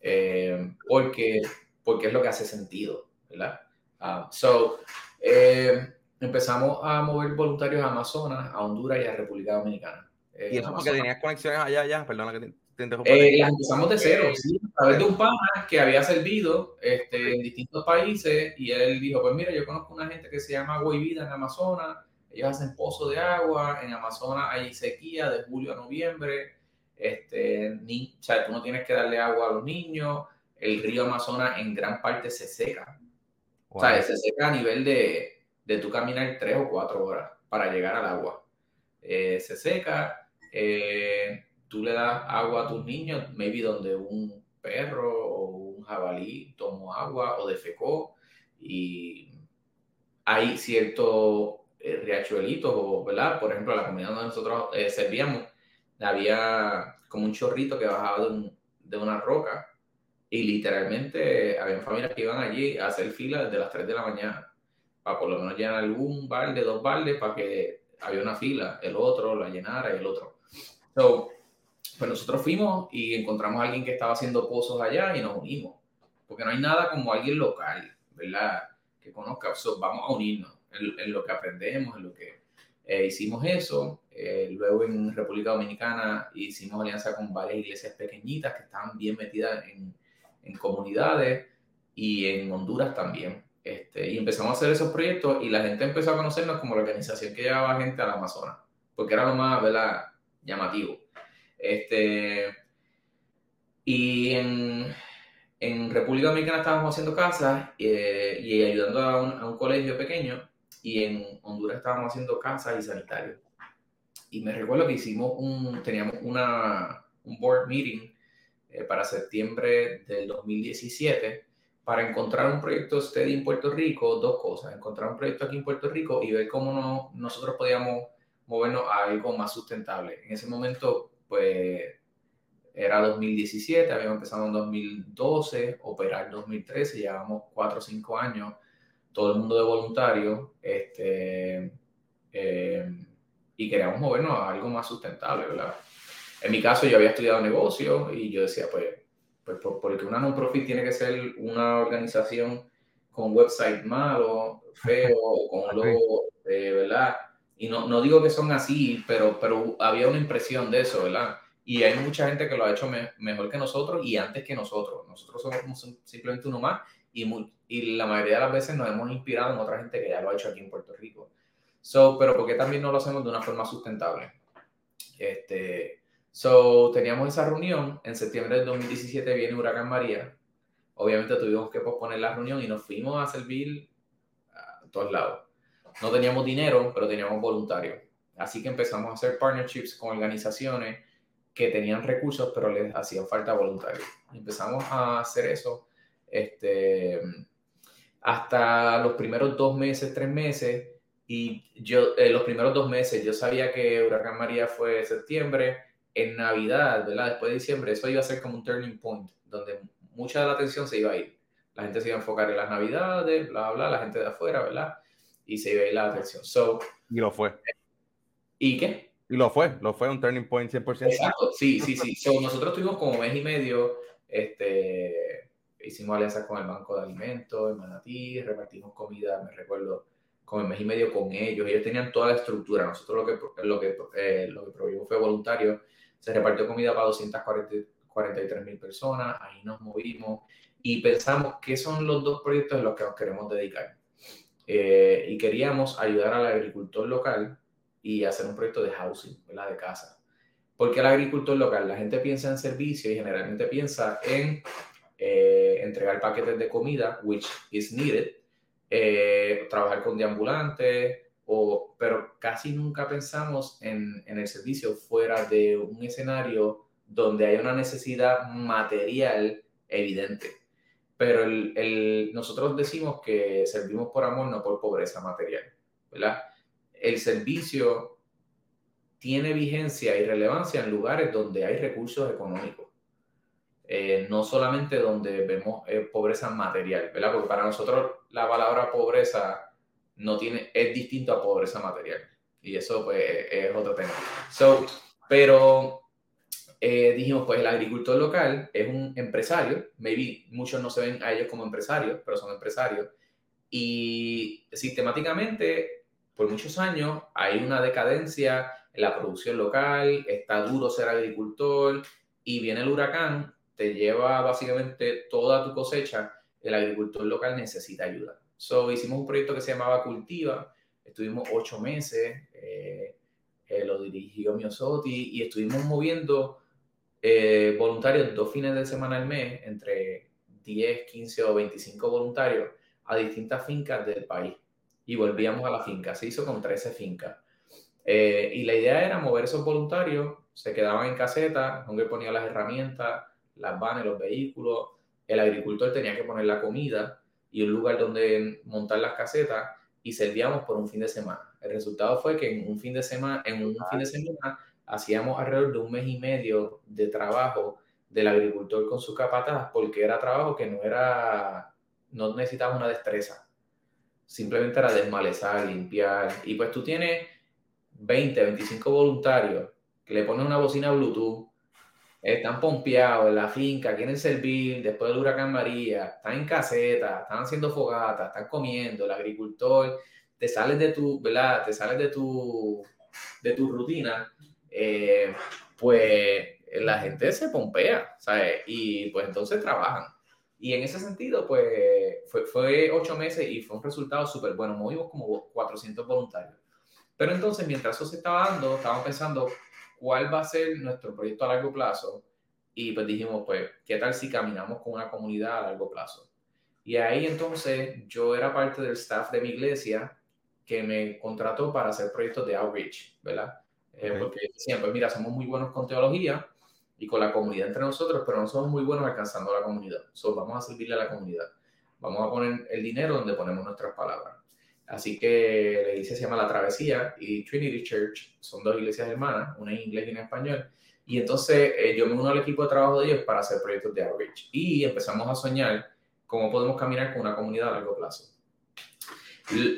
eh, porque, porque es lo que hace sentido, ¿verdad? Uh, so, eh, empezamos a mover voluntarios a Amazonas, a Honduras y a República Dominicana. ¿Y eso porque tenías conexiones allá, allá? Perdona que te eh, las empezamos de cero, sí, a través de un pana que había servido este, en distintos países y él dijo, pues mira, yo conozco una gente que se llama Agua y Vida en Amazonas, ellos hacen pozo de agua, en Amazonas hay sequía de julio a noviembre, este, ni, o sea, tú no tienes que darle agua a los niños, el río Amazonas en gran parte se seca, o sea, se seca a nivel de, de tú caminar tres o cuatro horas para llegar al agua, eh, se seca, eh, tú le das agua a tus niños, maybe donde un perro o un jabalí tomó agua o defecó y hay ciertos eh, riachuelitos, ¿verdad? Por ejemplo, la comunidad donde nosotros eh, servíamos, había como un chorrito que bajaba de, una roca y literalmente había familias que iban allí a hacer fila desde las 3 de la mañana para por lo menos llenar algún balde, dos baldes, para que había una fila, el otro la llenara y el otro. So, pues nosotros fuimos y encontramos a alguien que estaba haciendo pozos allá y nos unimos. Porque no hay nada como alguien local, ¿verdad? Que conozca. vamos a unirnos en, lo que aprendemos, en lo que eh, hicimos eso. Eh, luego en República Dominicana hicimos alianza con varias iglesias pequeñitas que estaban bien metidas en, en comunidades y en Honduras también. Este, y empezamos a hacer esos proyectos y la gente empezó a conocernos como la organización que llevaba gente al Amazonas, porque era lo más ¿verdad? llamativo. Este, y en, en República Dominicana estábamos haciendo casas eh, y ayudando a un, a un, colegio pequeño y en Honduras estábamos haciendo casas y sanitarios. Y me recuerdo que hicimos un, teníamos una, un board meeting eh, para septiembre del 2017 para encontrar un proyecto steady en Puerto Rico, dos cosas, encontrar un proyecto aquí en Puerto Rico y ver cómo no, nosotros podíamos movernos a algo más sustentable. En ese momento pues era 2017, habíamos empezado en 2012, operar en 2013, llevamos 4 o 5 años, todo el mundo de voluntario, este, eh, y queríamos movernos a algo más sustentable, ¿verdad? En mi caso yo había estudiado negocio y yo decía, pues, pues porque una non-profit tiene que ser una organización con website malo, feo, con logo, eh, ¿verdad? Y no, no digo que son así, pero, pero había una impresión de eso, ¿verdad? Y hay mucha gente que lo ha hecho mejor que nosotros y antes que nosotros. Nosotros somos simplemente uno más y, y la mayoría de las veces nos hemos inspirado en otra gente que ya lo ha hecho aquí en Puerto Rico. So, pero ¿por qué también no lo hacemos de una forma sustentable? Este, So, teníamos esa reunión. En septiembre del 2017 viene Huracán María. Obviamente tuvimos que posponer la reunión y nos fuimos a servir a todos lados. No teníamos dinero, pero teníamos voluntarios. Así que empezamos a hacer partnerships con organizaciones que tenían recursos, pero les hacían falta voluntarios. Empezamos a hacer eso este, hasta los primeros dos meses, tres meses. Y yo, en los primeros dos meses, yo sabía que Huracán María fue septiembre, en Navidad, ¿verdad? Después de diciembre, eso iba a ser como un turning point, donde mucha de la atención se iba a ir. La gente se iba a enfocar en las Navidades, bla, bla, la gente de afuera, ¿verdad? Y se iba a ir la atención. So, y lo fue. ¿Y qué? Y lo fue, lo fue un turning point 100%. Exacto, sí, sí, sí. So, nosotros tuvimos como mes y medio, este, hicimos alianzas con el Banco de Alimentos, el Manatí, repartimos comida, me recuerdo, como el mes y medio con ellos. Ellos tenían toda la estructura. Nosotros lo que, lo que, eh, lo que prohibimos fue voluntario se repartió comida para 243 mil personas, ahí nos movimos y pensamos qué son los dos proyectos en los que nos queremos dedicar. Eh, y queríamos ayudar al agricultor local y hacer un proyecto de housing, ¿verdad? de casa. porque el agricultor local? La gente piensa en servicio y generalmente piensa en eh, entregar paquetes de comida, which is needed, eh, trabajar con deambulantes, o, pero casi nunca pensamos en, en, el servicio fuera de un escenario donde hay una necesidad material evidente. Pero el, el, nosotros decimos que servimos por amor, no por pobreza material. ¿verdad? El servicio tiene vigencia y relevancia en lugares donde hay recursos económicos. Eh, no solamente donde vemos eh, pobreza material, ¿verdad? Porque para nosotros la palabra pobreza no tiene, es distinto a pobreza material. Y eso pues es otro tema. So, pero eh, dijimos, pues el agricultor local es un empresario, maybe muchos no se ven a ellos como empresarios, pero son empresarios. Y sistemáticamente, por muchos años, hay una decadencia en la producción local, está duro ser agricultor y viene el huracán, te lleva básicamente toda tu cosecha, el agricultor local necesita ayuda. So, hicimos un proyecto que se llamaba Cultiva, estuvimos ocho meses, eh, eh, lo dirigió Miosotti y estuvimos moviendo eh, voluntarios dos fines de semana al mes, entre 10, 15 o 25 voluntarios a distintas fincas del país. Y volvíamos a la finca, se hizo con 13 fincas. y la idea era mover esos voluntarios, se quedaban en caseta, donde ponía las herramientas, las vanes, los vehículos, el agricultor tenía que poner la comida, y un lugar donde montar las casetas y servíamos por un fin de semana. El resultado fue que en un fin de semana, en un fin de semana hacíamos alrededor de un mes y medio de trabajo del agricultor con su capataz porque era trabajo que no era, no necesitaba una destreza. Simplemente era desmalezar, limpiar. Y pues tú tienes 20, 25 voluntarios que le ponen una bocina Bluetooth, están pompeados en la finca, quieren servir después del huracán María, están en caseta, están haciendo fogatas, están comiendo, el agricultor, te sales de tu, ¿verdad? Te sales de tu, de tu rutina, eh, pues la gente se pompea, ¿sabes? Y pues entonces trabajan. Y en ese sentido, pues fue, fue ocho meses y fue un resultado súper bueno. Movimos como 400 voluntarios. Pero entonces, mientras eso se estaba dando, estábamos pensando, cuál va a ser nuestro proyecto a largo plazo. Y pues dijimos, pues, ¿qué tal si caminamos con una comunidad a largo plazo? Y ahí entonces yo era parte del staff de mi iglesia que me contrató para hacer proyectos de outreach, ¿verdad? Eh, porque decían, pues mira, somos muy buenos con teología y con la comunidad entre nosotros, pero no somos muy buenos alcanzando a la comunidad. So, vamos a servirle a la comunidad. Vamos a poner el dinero donde ponemos nuestras palabras. Así que la iglesia se llama La Travesía y Trinity Church, son dos iglesias hermanas, una en inglés y una en español. Y entonces eh, yo me uno al equipo de trabajo de ellos para hacer proyectos de outreach. Y empezamos a soñar cómo podemos caminar con una comunidad a largo plazo.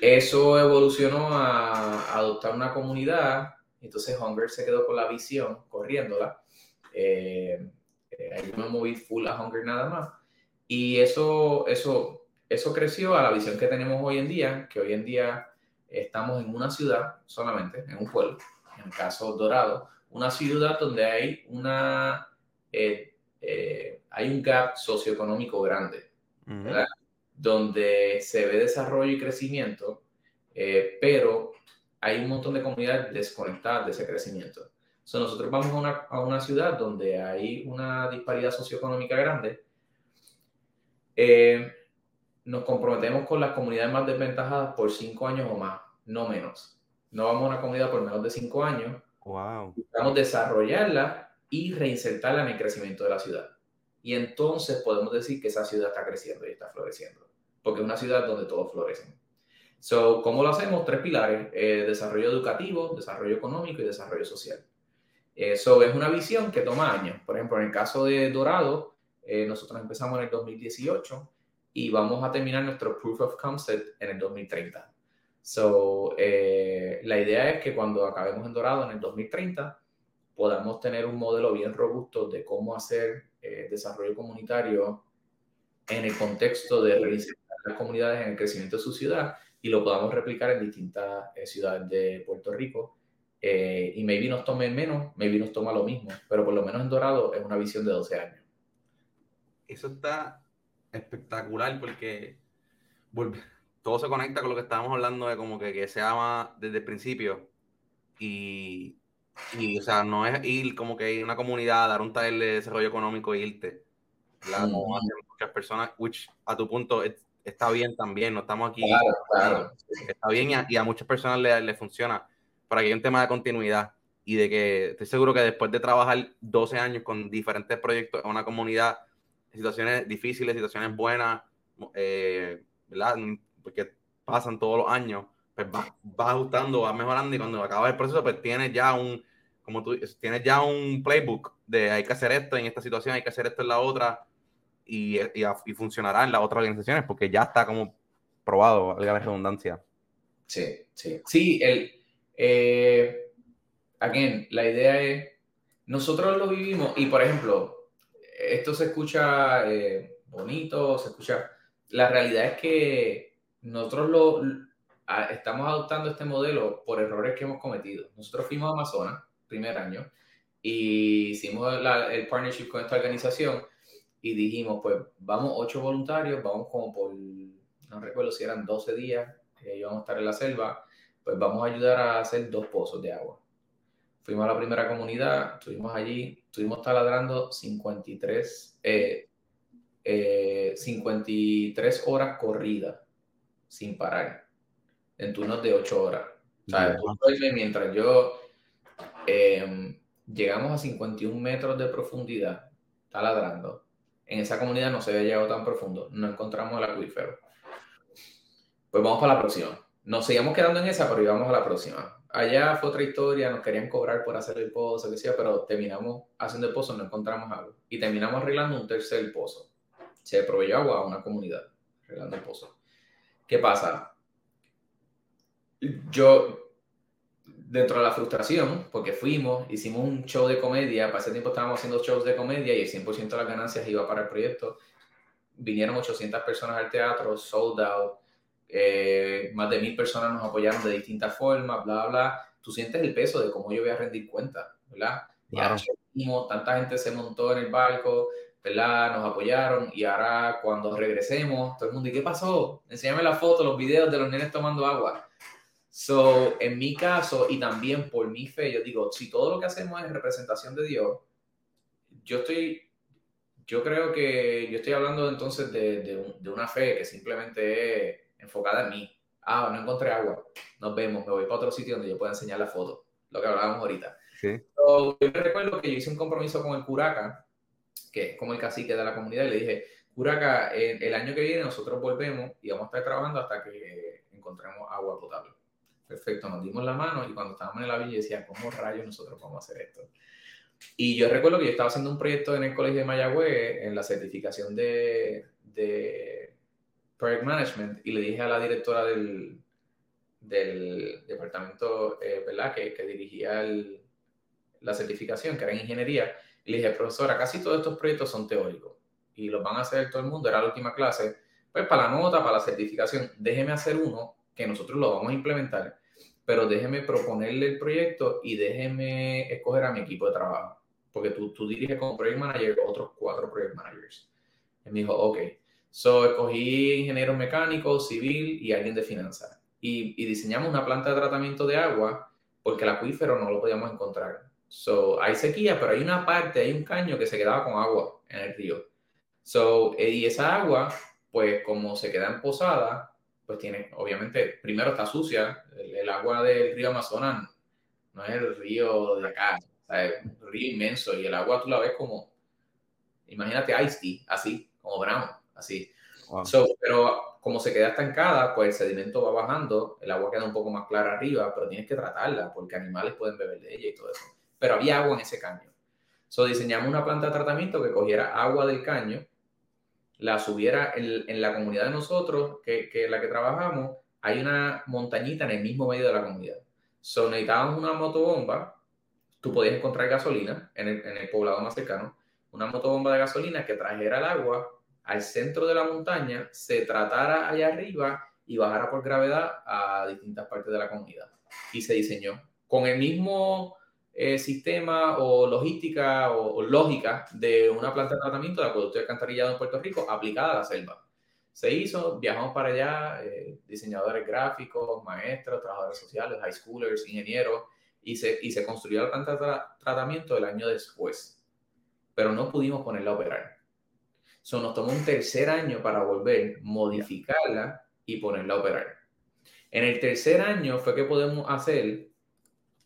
Eso evolucionó a, adoptar una comunidad. Entonces Hunger se quedó con la visión, corriéndola. Eh, eh, ahí me moví full a Hunger nada más. Y eso, eso eso creció a la visión que tenemos hoy en día, que hoy en día estamos en una ciudad solamente, en un pueblo, en el caso Dorado, una ciudad donde hay una eh, eh, hay un gap socioeconómico grande, donde se ve desarrollo y crecimiento, eh, pero hay un montón de comunidades desconectadas de ese crecimiento. So, nosotros vamos a una, a una ciudad donde hay una disparidad socioeconómica grande. Eh, nos comprometemos con las comunidades más desventajadas por cinco años o más, no menos. No vamos a una comunidad por menos de cinco años. Wow. Buscamos desarrollarla y reinsertarla en el crecimiento de la ciudad. Y entonces podemos decir que esa ciudad está creciendo y está floreciendo, porque es una ciudad donde todos florecen. So, ¿Cómo lo hacemos? Tres pilares, eh, desarrollo educativo, desarrollo económico y desarrollo social. Eso es una visión que toma años. Por ejemplo, en el caso de Dorado, eh, nosotros empezamos en el 2018 y vamos a terminar nuestro Proof of Concept en el 2030. So, eh, la idea es que cuando acabemos en Dorado en el 2030, podamos tener un modelo bien robusto de cómo hacer eh, desarrollo comunitario en el contexto de realizar las comunidades en el crecimiento de su ciudad y lo podamos replicar en distintas ciudades de Puerto Rico eh, y maybe nos tome menos, maybe nos toma lo mismo, pero por lo menos en Dorado es una visión de 12 años. Eso está espectacular porque todo se conecta con lo que estábamos hablando de como que, que se ama desde el principio y, y, o sea, no es ir como que a una comunidad, dar un taller de desarrollo económico e irte. Claro, muchas personas, which a tu punto está bien también, no estamos aquí. Claro, claro. Está bien y a, muchas personas le, le funciona para que haya un tema de continuidad y de que estoy seguro que después de trabajar 12 años con diferentes proyectos en una comunidad, situaciones difíciles, situaciones buenas, eh, ¿verdad? Porque pasan todos los años, pues vas va ajustando, vas mejorando y cuando acaba el proceso, pues tienes ya un, como tú tienes ya un playbook de hay que hacer esto en esta situación, hay que hacer esto en la otra y, y, funcionará en las otras organizaciones porque ya está como probado, valga la redundancia. Sí, sí. Sí, el, eh, again, la idea es, nosotros lo vivimos y, por ejemplo, esto se escucha eh, bonito, se escucha, la realidad es que nosotros lo, estamos adoptando este modelo por errores que hemos cometido. Nosotros fuimos a Amazonas, primer año, y hicimos el partnership con esta organización y dijimos, pues vamos ocho voluntarios, vamos como por, no recuerdo si eran 12 días, que íbamos a estar en la selva, pues vamos a ayudar a hacer dos pozos de agua. Fuimos a la primera comunidad, estuvimos allí, estuvimos taladrando 53, 53 eh, eh, horas corridas, sin parar, en turnos de 8 horas. O sea, mientras yo em, llegamos a 51 metros de profundidad, taladrando. En esa comunidad no se había llegado tan profundo, no encontramos el acuífero. Pues vamos para la próxima nos seguíamos quedando en esa, pero íbamos a la próxima. Allá fue otra historia, nos querían cobrar por hacer el pozo, que sea, pero terminamos haciendo el pozo, no encontramos agua. Y terminamos arreglando un tercer pozo. Se proveyó agua a una comunidad, arreglando el pozo. ¿Qué pasa? Yo, dentro de la frustración, porque fuimos, hicimos un show de comedia, para ese tiempo estábamos haciendo shows de comedia y el 100% de las ganancias iba para el proyecto. Vinieron 800 personas al teatro, sold out eh, más de mil personas nos apoyaron de distintas formas, bla, bla. Tú sientes el peso de cómo yo voy a rendir cuenta, ¿verdad? Ya tanta gente se montó en el barco, ¿verdad? Nos apoyaron y ahora cuando regresemos, todo el mundo, ¿y qué pasó? Enséñame la foto, los videos de los nenes tomando agua. So, en mi caso y también por mi fe, yo digo, si todo lo que hacemos es representación de Dios, yo estoy, yo creo que yo estoy hablando entonces de, de, de una fe que simplemente es enfocada en mí. Ah, no encontré agua. Nos vemos, me voy para otro sitio donde yo pueda enseñar la foto. Lo que hablábamos ahorita. Sí. yo me recuerdo que yo hice un compromiso con el Curaca, que es como el cacique de la comunidad, y le dije, Curaca, el, año que viene nosotros volvemos y vamos a estar trabajando hasta que encontremos agua potable. Perfecto, nos dimos la mano y cuando estábamos en la villa decía, ¿cómo rayos nosotros vamos a hacer esto? Y yo recuerdo que yo estaba haciendo un proyecto en el Colegio de Mayagüez en la certificación de, de Project Management y le dije a la directora del, del departamento eh, ¿verdad? Que, que dirigía la certificación, que era en ingeniería, y le dije, profesora, casi todos estos proyectos son teóricos y los van a hacer todo el mundo, era la última clase, pues para la nota, para la certificación, déjeme hacer uno que nosotros lo vamos a implementar, pero déjeme proponerle el proyecto y déjeme escoger a mi equipo de trabajo, porque tú, tú diriges como project manager otros cuatro project managers. Y me dijo, ok. So, escogí ingeniero mecánico, civil y alguien de finanzas. Y, diseñamos una planta de tratamiento de agua porque el acuífero no lo podíamos encontrar. So, hay sequía, pero hay una parte, hay un caño que se quedaba con agua en el río. So, eh, y esa agua, pues como se queda en posada, pues tiene, obviamente, primero está sucia, el, agua del río Amazonas no es el río de acá, es un río inmenso y el agua tú la ves como, imagínate Ice Tea, así, como brown, así. pero como se queda estancada, pues el sedimento va bajando, el agua queda un poco más clara arriba, pero tienes que tratarla porque animales pueden beber de ella y todo eso. Pero había agua en ese caño. So diseñamos una planta de tratamiento que cogiera agua del caño la subiera en, la comunidad de nosotros, que, que la que trabajamos, hay una montañita en el mismo medio de la comunidad. So, necesitábamos una motobomba, tú podías encontrar gasolina en el, en el poblado más cercano, una motobomba de gasolina que trajera el agua al centro de la montaña, se tratara allá arriba y bajara por gravedad a distintas partes de la comunidad. Y se diseñó con el mismo eh, sistema o logística o, lógica de una planta de tratamiento de acueducto de alcantarillado en Puerto Rico aplicada a la selva. Se hizo, viajamos para allá, eh, diseñadores gráficos, maestros, trabajadores sociales, high schoolers, ingenieros, y se, y se construyó la planta de tratamiento el año después. Pero no pudimos ponerla a operar. So, nos tomó un tercer año para volver, modificarla y ponerla a operar. En el tercer año fue que podemos hacer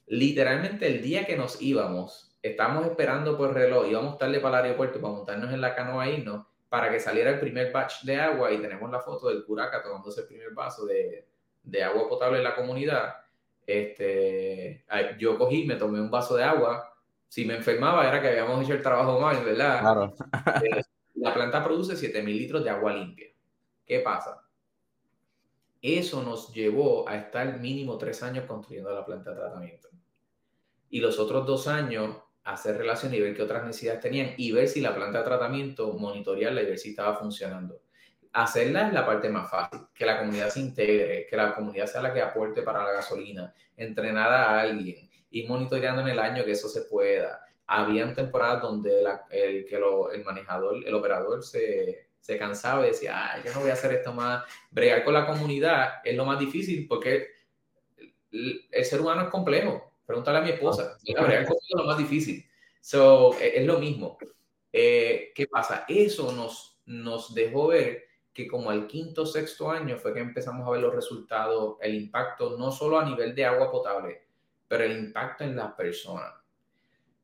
literalmente el día que nos íbamos, estábamos esperando por reloj, íbamos tarde para el aeropuerto para montarnos en la canoa e irnos, para que saliera el primer batch de agua y tenemos la foto del curaca tomándose el primer vaso de, de agua potable en la comunidad. Este, yo cogí, me tomé un vaso de agua. Si me enfermaba era que habíamos hecho el trabajo mal, ¿verdad? Claro. Eh, la planta produce 7000 litros de agua limpia. ¿Qué pasa? Eso nos llevó a estar mínimo tres años construyendo la planta de tratamiento y los otros dos años hacer relación y ver qué otras necesidades tenían y ver si la planta de tratamiento, monitorearla y ver si estaba funcionando. Hacerla es la parte más fácil, que la comunidad se integre, que la comunidad sea la que aporte para la gasolina, entrenar a alguien, ir monitoreando en el año que eso se pueda. Habían temporadas donde el, que el manejador, el operador se, se cansaba y decía, ah, yo no voy a hacer esto más. Bregar con la comunidad es lo más difícil porque el ser humano es complejo Pregúntale a mi esposa. La verdad es lo más difícil. So, e, es lo mismo. Eh, ¿Qué pasa? Eso nos, nos dejó ver que como al quinto, sexto año fue que empezamos a ver los resultados, el impacto no solo a nivel de agua potable, pero el impacto en las personas.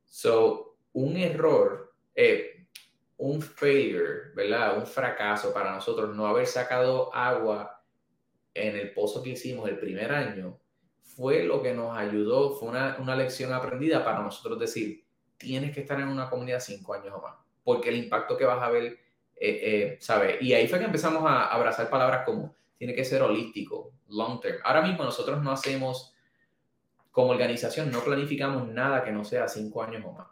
So, un error, eh, un failure, ¿verdad? Un fracaso para nosotros no haber sacado agua en el pozo que hicimos el primer año fue lo que nos ayudó, fue una, una lección aprendida para nosotros decir, tienes que estar en una comunidad cinco años o más, porque el impacto que vas a ver, eh, eh, ¿sabes? Y ahí fue que empezamos a abrazar palabras como, tiene que ser holístico, long term. Ahora mismo nosotros no hacemos, como organización, no planificamos nada que no sea cinco años o más.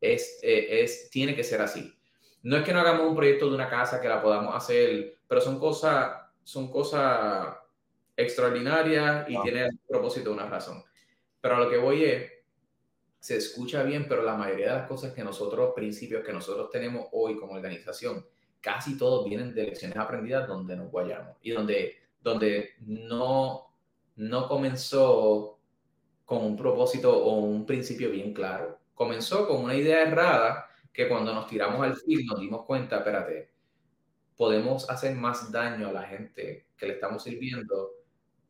Es, eh, es, tiene que ser así. No es que no hagamos un proyecto de una casa que la podamos hacer, pero son cosas, son cosas extraordinaria y tiene el propósito una razón. Pero a lo que voy es, se escucha bien, pero la mayoría de las cosas que nosotros, principios que nosotros tenemos hoy como organización, casi todos vienen de lecciones aprendidas donde nos guayamos y donde, donde no, no comenzó con un propósito o un principio bien claro. Comenzó con una idea errada que cuando nos tiramos al film nos dimos cuenta, espérate, podemos hacer más daño a la gente que le estamos sirviendo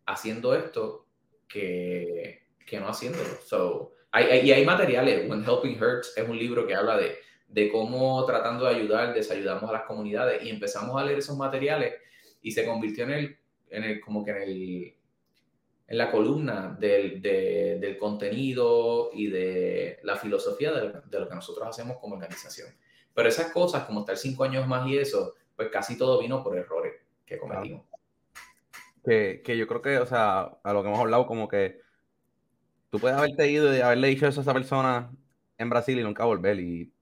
haciendo esto que, que no haciéndolo. So, hay, y hay materiales. When Helping Hurts es un libro que habla de, de cómo tratando de ayudar desayudamos a las comunidades y empezamos a leer esos materiales y se convirtió en el, en el como que en el en la columna del, del contenido y de la filosofía de, de, lo que nosotros hacemos como organización. Pero esas cosas, como estar cinco años más y eso, pues casi todo vino por errores que cometimos que, yo creo que, o sea, a lo que hemos hablado, como que tú puedes haberte ido y haberle dicho eso a esa persona en Brasil y nunca volver. Y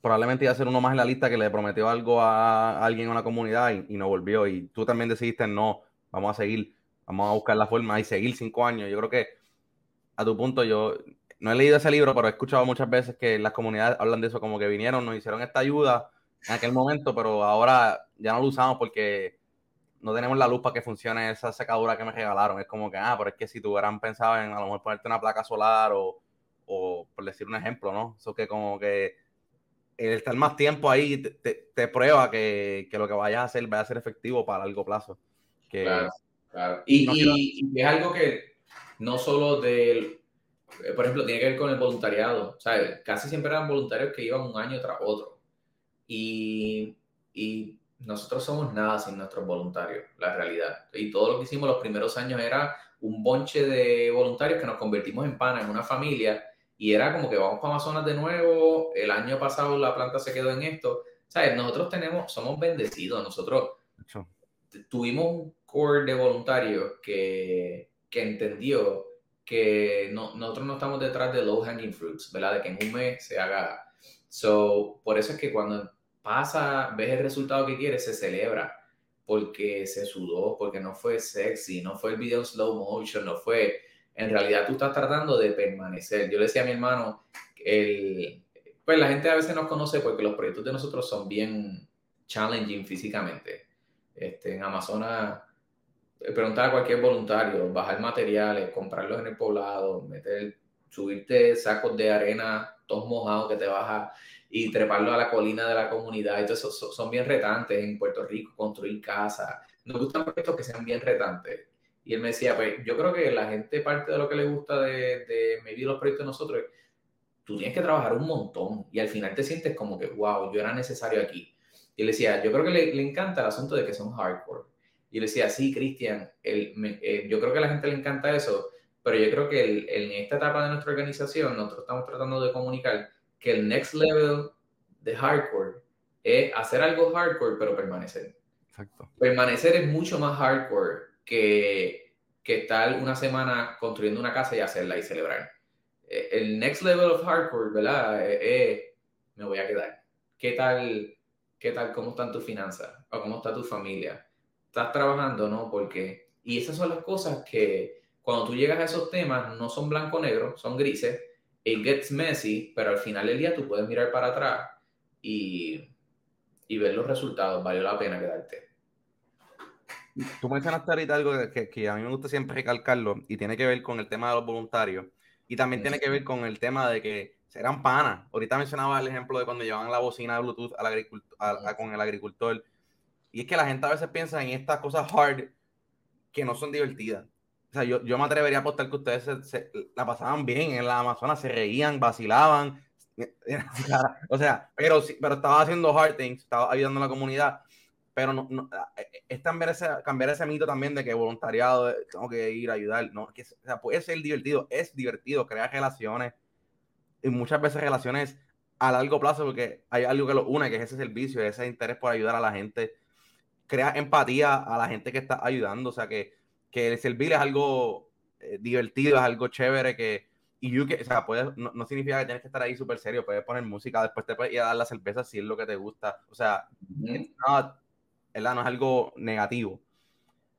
probablemente iba a ser uno más en la lista que le prometió algo a alguien en una comunidad y, no volvió. Y tú también decidiste, no, vamos a seguir, vamos a buscar la forma y seguir cinco años. Yo creo que a tu punto, yo no he leído ese libro, pero he escuchado muchas veces que las comunidades hablan de eso, como que vinieron, nos hicieron esta ayuda en aquel momento, pero ahora ya no lo usamos porque no tenemos la luz para que funcione esa secadora que me regalaron. Es como que, ah, pero es que si tuvieran pensado en a lo mejor ponerte una placa solar o, o por decir un ejemplo, ¿no? Eso que como que el estar más tiempo ahí te, prueba que, lo que vayas a hacer vaya a ser efectivo para largo plazo. Que, claro, claro. Y, es algo que no solo del, por ejemplo, tiene que ver con el voluntariado. Sea, casi siempre eran voluntarios que iban un año tras otro. Y, y nosotros somos nada sin nuestros voluntarios, la realidad. Y todo lo que hicimos los primeros años era un bonche de voluntarios que nos convertimos en pana, en una familia y era como que vamos para Amazonas de nuevo, el año pasado la planta se quedó en esto. ¿Sabes? Nosotros tenemos, somos bendecidos, nosotros tuvimos un core de voluntarios que, que entendió que no, nosotros no estamos detrás de low hanging fruits, ¿verdad? De que en un mes se haga. So, por eso es que cuando pasa, ves el resultado que quieres, se celebra porque se sudó, porque no fue sexy, no fue el video slow motion, no fue en realidad tú estás tratando de permanecer. Yo le decía a mi hermano, el, pues la gente a veces nos conoce porque los proyectos de nosotros son bien challenging físicamente. Este, en Amazonas, eh, preguntar a cualquier voluntario, bajar materiales, comprarlos en el poblado, meter, subirte sacos de arena, todos mojados que te baja y treparlo a la colina de la comunidad. Entonces son, bien retantes en Puerto Rico, construir casas. Nos gustan proyectos que sean bien retantes. Y él me decía, pues yo creo que la gente parte de lo que le gusta de, de maybe los proyectos de nosotros, tú tienes que trabajar un montón y al final te sientes como que, wow, yo era necesario aquí. Y él decía, yo creo que le, le encanta el asunto de que son hardcore. Y él decía, sí, Cristian, eh, yo creo que a la gente le encanta eso, pero yo creo que en esta etapa de nuestra organización nosotros estamos tratando de comunicar que el next level de hardcore es hacer algo hardcore, pero permanecer. Exacto. Permanecer es mucho más hardcore que, que estar una semana construyendo una casa y hacerla y celebrar. Eh, el next level of hardcore, ¿verdad? Eh, eh, me voy a quedar. ¿Qué tal, qué tal, cómo están tus finanzas? ¿O cómo está tu familia? ¿Estás trabajando, no? Porque, y esas son las cosas que cuando tú llegas a esos temas no son blanco-negro, son grises. It gets messy, pero al final del día tú puedes mirar para atrás y, y ver los resultados. Valió la pena quedarte. Tú mencionaste ahorita algo que, a mí me gusta siempre recalcarlo y tiene que ver con el tema de los voluntarios y también tiene que ver con el tema de que serán panas. Ahorita mencionaba el ejemplo de cuando llevan la bocina de Bluetooth al con el agricultor y es que la gente a veces piensa en estas cosas hard que no son divertidas. O sea, yo, yo me atrevería a apostar que ustedes se, la pasaban bien en la Amazonas, se reían, vacilaban. O sea, pero, pero estaba haciendo hard things, estaba ayudando a la comunidad. Pero no, no, eh, eh, es cambiar ese, cambiar ese mito también de que voluntariado eh, tengo que ir a ayudar, no, que, o sea, puede ser divertido, es divertido crear relaciones y muchas veces relaciones a largo plazo porque hay algo que lo une, que es ese servicio, ese interés por ayudar a la gente, crea empatía a la gente que está ayudando, o sea, que, que el servir es algo divertido, es algo chévere que, y you que, o sea, puedes, no, significa que tienes que estar ahí súper serio, puedes poner música, después te puedes ir a dar la cerveza si es lo que te gusta, o sea, ¿verdad? No es algo negativo.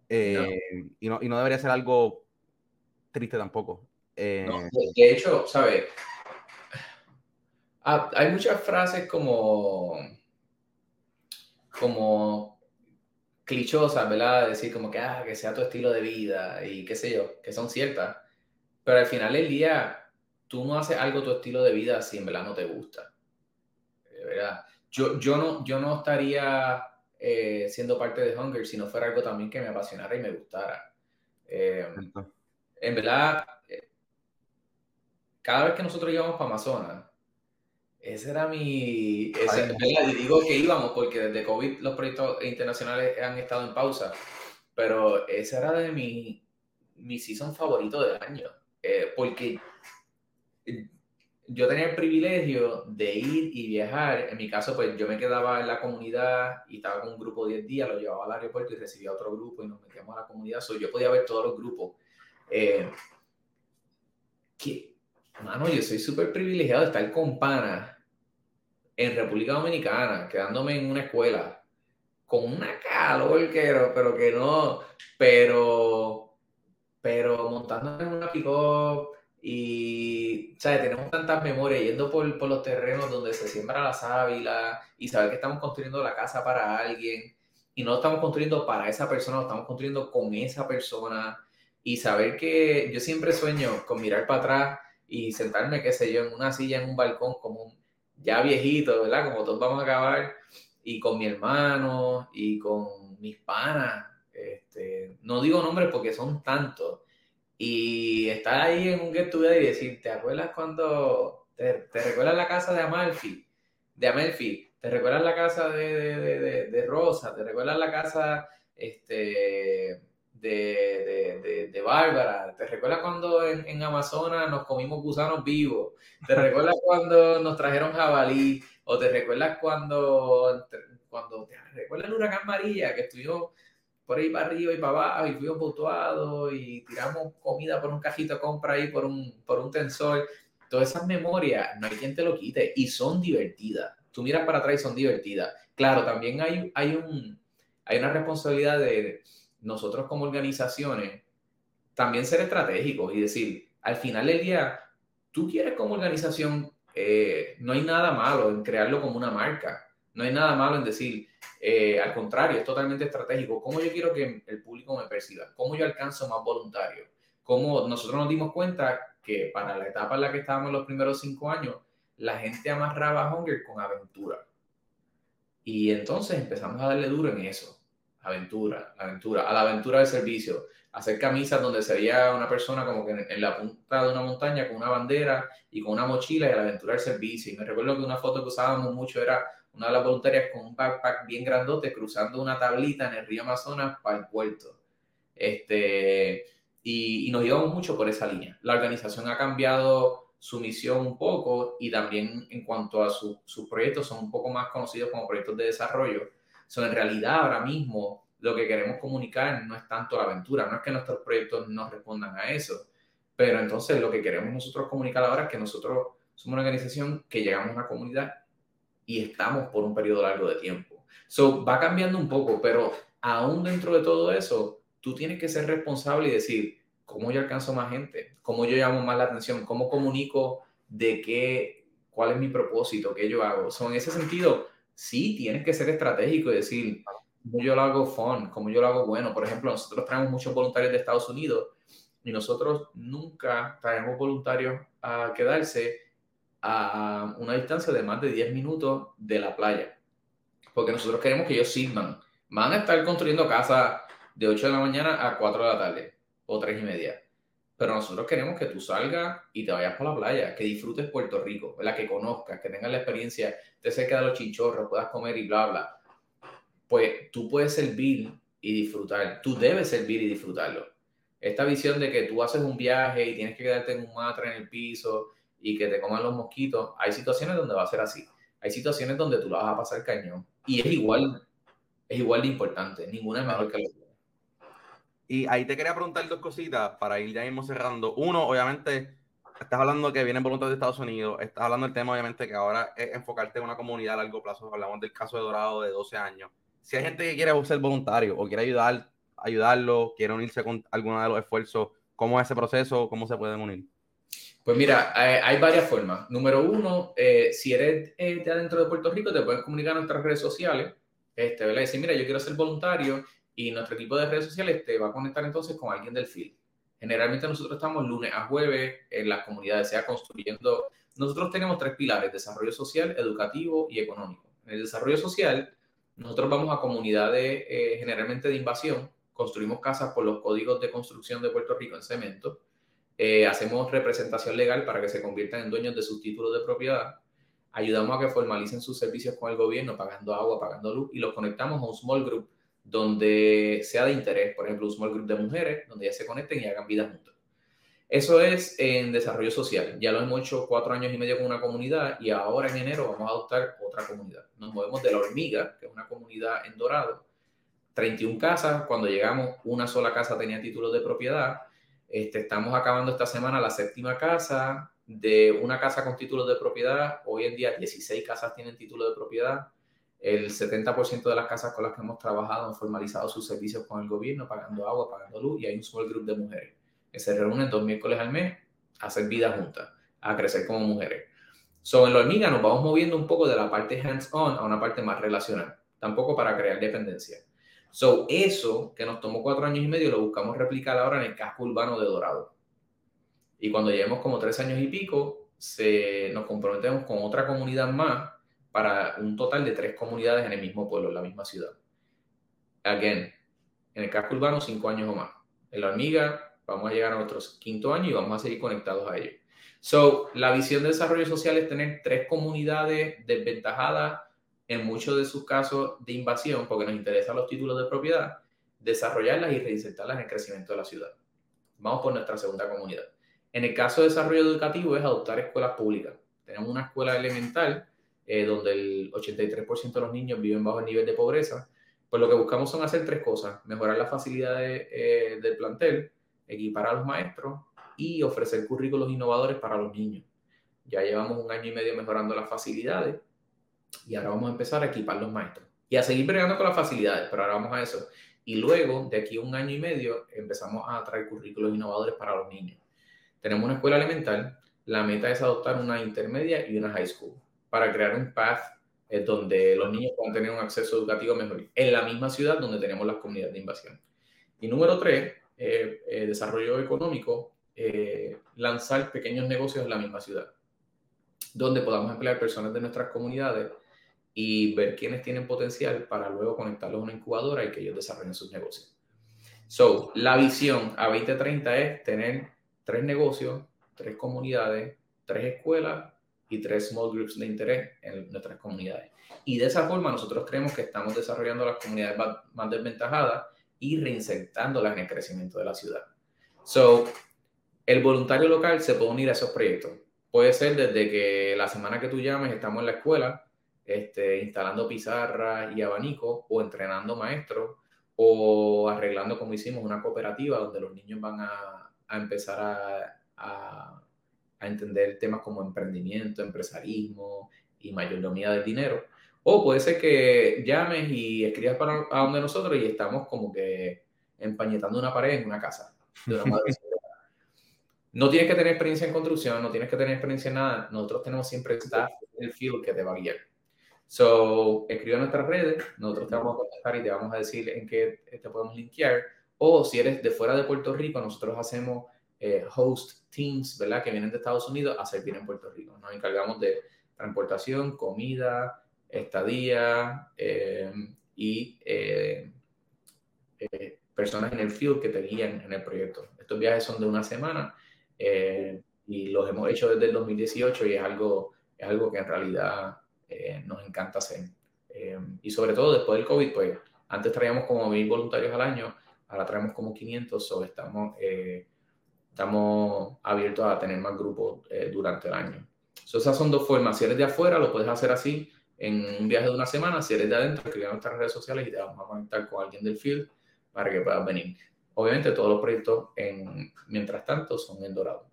Eh, y, no, y, no, debería ser algo triste tampoco. Eh, de hecho, ¿sabes? Ah, hay muchas frases como, como clichosas, ¿verdad? Decir como que, ah, que sea tu estilo de vida y qué sé yo, que son ciertas. Pero al final del día, tú no haces algo tu estilo de vida si en verdad no te gusta. ¿verdad? Yo, yo, no, yo no estaría eh, siendo parte de Hunger si no fuera algo también que me apasionara y me gustara. Eh, en verdad, eh, cada vez que nosotros íbamos para Amazonas, ese era mi... y digo que íbamos porque desde COVID los proyectos internacionales han estado en pausa, pero ese era de mi, mi season favorito del año, porque yo tenía el privilegio de ir y viajar. En mi caso, pues yo me quedaba en la comunidad y estaba con un grupo de 10 días, lo llevaba al aeropuerto y recibía otro grupo y nos metíamos a la comunidad. So, yo podía ver todos los grupos. Eh, que, mano, yo soy súper privilegiado de estar con panas en República Dominicana, quedándome en una escuela, con una calor, que, pero que no, pero, pero montando en una pick y, ¿sabes? Tenemos tantas memorias yendo por, por, los terrenos donde se siembra la sábila y saber que estamos construyendo la casa para alguien y no lo estamos construyendo para esa persona, lo estamos construyendo con esa persona y saber que yo siempre sueño con mirar para atrás y sentarme, qué sé yo, en una silla en un balcón como ya viejito, ¿verdad? Como todos vamos a acabar, y con mi hermano y con mis panas. Este, no digo nombres porque son tantos. Y estar ahí en un get y decir, ¿te acuerdas cuando te, te recuerdas la casa de Amalfi? De Amalfi, ¿te recuerdas la casa de, de, de Rosa? ¿Te recuerdas la casa este, de, de, Bárbara. ¿Te recuerdas cuando en, en, Amazonas nos comimos gusanos vivos? ¿Te recuerdas cuando nos trajeron jabalí? ¿O te recuerdas cuando, cuando te recuerdas el huracán María que estuvimos por ahí para arriba y para abajo y fuimos putuados y tiramos comida por un cajito de compra ahí por un, por un tensor? Todas esas memorias, no hay quien te lo quite y son divertidas. Tú miras para atrás y son divertidas. Claro, también hay, hay, un, hay una responsabilidad de nosotros como organizaciones también ser estratégicos y decir, al final del día, tú quieres como organización, eh, no hay nada malo en crearlo como una marca, no hay nada malo en decir, eh, al contrario, es totalmente estratégico, cómo yo quiero que el público me perciba, cómo yo alcanzo más voluntarios, cómo nosotros nos dimos cuenta que para la etapa en la que estábamos los primeros cinco años, la gente amarraba Hunger con aventura. Y entonces empezamos a darle duro en eso aventura, la aventura, a la aventura del servicio, hacer camisas donde se veía una persona como que en, la punta de una montaña con una bandera y con una mochila y a la aventura del servicio. Y me recuerdo que una foto que usábamos mucho era una de las voluntarias con un backpack bien grandote cruzando una tablita en el río Amazonas para el puerto. Este, y, nos llevamos mucho por esa línea. La organización ha cambiado su misión un poco y también en cuanto a sus proyectos son un poco más conocidos como proyectos de desarrollo So, en realidad, ahora mismo, lo que queremos comunicar no es tanto la aventura, no es que nuestros proyectos no respondan a eso, pero entonces lo que queremos nosotros comunicar ahora es que nosotros somos una organización que llegamos a una comunidad y estamos por un periodo largo de tiempo. So, va cambiando un poco, pero aún dentro de todo eso, tú tienes que ser responsable y decir, ¿cómo yo alcanzo más gente? ¿Cómo yo llamo más la atención? ¿Cómo comunico de qué, cuál es mi propósito, qué yo hago? So, en ese sentido, sí tienes que ser estratégico y decir, cómo yo lo hago fun, cómo yo lo hago bueno. Por ejemplo, nosotros traemos muchos voluntarios de Estados Unidos y nosotros nunca traemos voluntarios a quedarse a una distancia de más de 10 minutos de la playa. Porque nosotros queremos que ellos sirvan. Van a estar construyendo casas de 8 de la mañana a 4 de la tarde o 3 y media. Pero nosotros queremos que tú salgas y te vayas por la playa, que disfrutes Puerto Rico, la que conozcas, que tengas la experiencia, te cerca de los chinchorros, puedas comer y bla, bla. Pues tú puedes servir y disfrutar, tú debes servir y disfrutarlo. Esta visión de que tú haces un viaje y tienes que quedarte en un matre en el piso y que te coman los mosquitos, hay situaciones donde va a ser así. Hay situaciones donde tú la vas a pasar cañón. Y es igual, es igual de importante. Ninguna es mejor que la otra. Y ahí te quería preguntar dos cositas para ir ya mismo cerrando. Uno, obviamente, estás hablando que vienen voluntarios de Estados Unidos, estás hablando del tema, obviamente, que ahora es enfocarte en una comunidad a largo plazo. Hablamos del caso de Dorado de 12 años. Si hay gente que quiere ser voluntario o quiere ayudar, ayudarlo, quiere unirse con alguno de los esfuerzos, ¿cómo es ese proceso? ¿Cómo se pueden unir? Pues mira, hay, varias formas. Número uno, eh, si eres eh, de adentro de Puerto Rico, te puedes comunicar en nuestras redes sociales. Este, decir, mira, yo quiero ser voluntario y nuestro equipo de redes sociales te va a conectar entonces con alguien del field. Generalmente nosotros estamos lunes a jueves en las comunidades, sea construyendo. Nosotros tenemos tres pilares, desarrollo social, educativo y económico. En el desarrollo social, nosotros vamos a comunidades eh, generalmente de invasión, construimos casas por los códigos de construcción de Puerto Rico en cemento, eh, hacemos representación legal para que se conviertan en dueños de sus títulos de propiedad, ayudamos a que formalicen sus servicios con el gobierno, pagando agua, pagando luz, y los conectamos a un small group donde sea de interés, por ejemplo, un small group de mujeres, donde ya se conecten y hagan vida juntos. Eso es en desarrollo social. Ya lo hemos hecho cuatro años y medio con una comunidad y ahora en enero vamos a adoptar otra comunidad. Nos movemos de La Hormiga, que es una comunidad en Dorado, 31 casas. Cuando llegamos, una sola casa tenía título de propiedad. Este, estamos acabando esta semana la séptima casa. De una casa con título de propiedad, hoy en día 16 casas tienen título de propiedad el 70% de las casas con las que hemos trabajado han formalizado sus servicios con el gobierno, pagando agua, pagando luz, y hay un small group de mujeres que se reúnen dos miércoles al mes a hacer vida juntas, a crecer como mujeres. So, en la hormiga nos vamos moviendo un poco de la parte hands-on a una parte más relacional, tampoco para crear dependencia. So, eso que nos tomó cuatro años y medio lo buscamos replicar ahora en el casco urbano de Dorado. Y cuando lleguemos como tres años y pico, se, nos comprometemos con otra comunidad más para un total de tres comunidades en el mismo pueblo, en la misma ciudad. Again, en el casco urbano, cinco años o más. En la hormiga, vamos a llegar a nuestros quinto año y vamos a seguir conectados a ellos. So, la visión de desarrollo social es tener tres comunidades desventajadas en muchos de sus casos de invasión, porque nos interesan los títulos de propiedad, desarrollarlas y reinsertarlas en el crecimiento de la ciudad. Vamos por nuestra segunda comunidad. En el caso de desarrollo educativo es adoptar escuelas públicas. Tenemos una escuela elemental eh, donde el 83% de los niños viven bajo el nivel de pobreza. Pues lo que buscamos son hacer tres cosas. Mejorar las facilidades eh, del plantel, equipar a los maestros y ofrecer currículos innovadores para los niños. Ya llevamos un año y medio mejorando las facilidades y ahora vamos a empezar a equipar los maestros y a seguir bregando con las facilidades, pero ahora vamos a eso. Y luego, de aquí a un año y medio, empezamos a traer currículos innovadores para los niños. Tenemos una escuela elemental, la meta es adoptar una intermedia y una high school para crear un path eh, donde los niños puedan tener un acceso educativo mejor en la misma ciudad donde tenemos las comunidades de invasión. Y número tres, eh, eh, desarrollo económico, lanzar pequeños negocios en la misma ciudad, donde podamos emplear personas de nuestras comunidades y ver quiénes tienen potencial para luego conectarlos a una incubadora y que ellos desarrollen sus negocios. So, la visión a 2030 es tener tres negocios, tres comunidades, tres escuelas y tres small groups de interés en nuestras comunidades. Y de esa forma nosotros creemos que estamos desarrollando las comunidades más desventajadas y reinsertándolas en el crecimiento de la ciudad. So, el voluntario local se puede unir a esos proyectos. Puede ser desde que la semana que tú llames estamos en la escuela, este, instalando pizarras y abanicos o entrenando maestros o arreglando como hicimos una cooperativa donde los niños van a a empezar a, a, a, entender temas como emprendimiento, empresarismo y mayordomía del dinero. O puede ser que llames y escribas para a donde nosotros y estamos como que empañetando una pared en una casa. no tienes que tener experiencia en construcción, no tienes que tener experiencia en nada. Nosotros tenemos siempre staff en el field que te va a guiar. So, escribe en nuestras redes, nosotros te vamos a contestar y te vamos a decir en qué te podemos linkear o si eres de fuera de Puerto Rico, nosotros hacemos eh, host teams, ¿verdad? Que vienen de Estados Unidos a servir en Puerto Rico. Nos encargamos de transportación, comida, estadía eh, y eh, personas en el field que te guían en el proyecto. Estos viajes son de una semana y los hemos hecho desde el 2018 y es algo, es algo que en realidad nos encanta hacer. y sobre todo después del COVID, pues antes traíamos como mil voluntarios al año ahora traemos como 500 o estamos, eh, estamos abiertos a tener más grupos eh, durante el año. esas son dos formas. Si eres de afuera, lo puedes hacer así en un viaje de una semana. Si eres de adentro, escribe en nuestras redes sociales y te vamos a conectar con alguien del field para que puedas venir. Obviamente todos los proyectos, en, mientras tanto, son en dorado.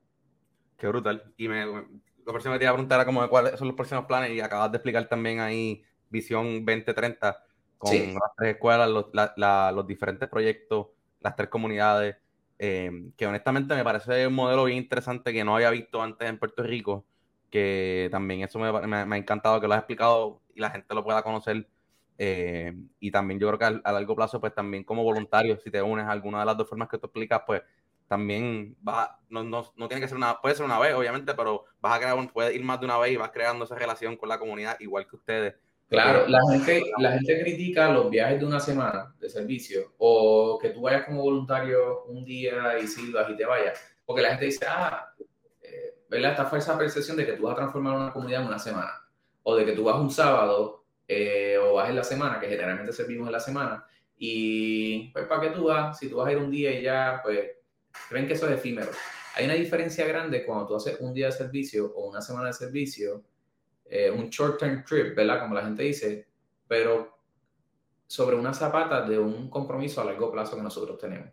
Qué brutal. Y me, lo próximo que te iba a preguntar era como cuáles son los próximos planes y acabas de explicar también ahí Visión 2030 con las tres escuelas, los, los, diferentes proyectos, las tres comunidades, eh, que honestamente me parece un modelo bien interesante que no había visto antes en Puerto Rico, que también eso me, ha encantado que lo has explicado y la gente lo pueda conocer. Eh, y también yo creo que a, largo plazo, pues también como voluntario, si te unes a alguna de las dos formas que tú explicas, pues también va, no, no, no, tiene que ser una, puede ser una vez, obviamente, pero vas a crear, puedes ir más de una vez y vas creando esa relación con la comunidad, igual que ustedes. Claro, la gente, la gente critica los viajes de una semana de servicio o que tú vayas como voluntario un día y silbas y te vayas, porque la gente dice, ah, eh, ¿verdad? Esta falsa percepción de que tú vas a transformar una comunidad en una semana o de que tú vas un sábado eh, o vas en la semana, que generalmente servimos en la semana, y pues ¿para qué tú vas? Si tú vas a ir un día y ya, pues creen que eso es efímero. Hay una diferencia grande cuando tú haces un día de servicio o una semana de servicio eh, un short-term trip, ¿verdad? Como la gente dice, pero sobre una zapata de un compromiso a largo plazo que nosotros tenemos.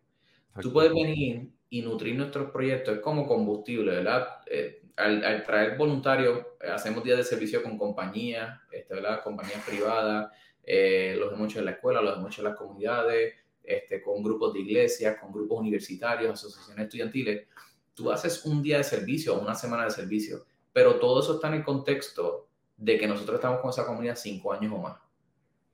Tú puedes venir y nutrir nuestros proyectos, es como combustible, ¿verdad? Eh, al, traer voluntarios, eh, hacemos días de servicio con compañías, este, ¿verdad? Compañías privadas, los hemos hecho en la escuela, los hemos hecho en las comunidades, este, con grupos de iglesias, con grupos universitarios, asociaciones estudiantiles. Tú haces un día de servicio una semana de servicio pero todo eso está en el contexto de que nosotros estamos con esa comunidad cinco años o más.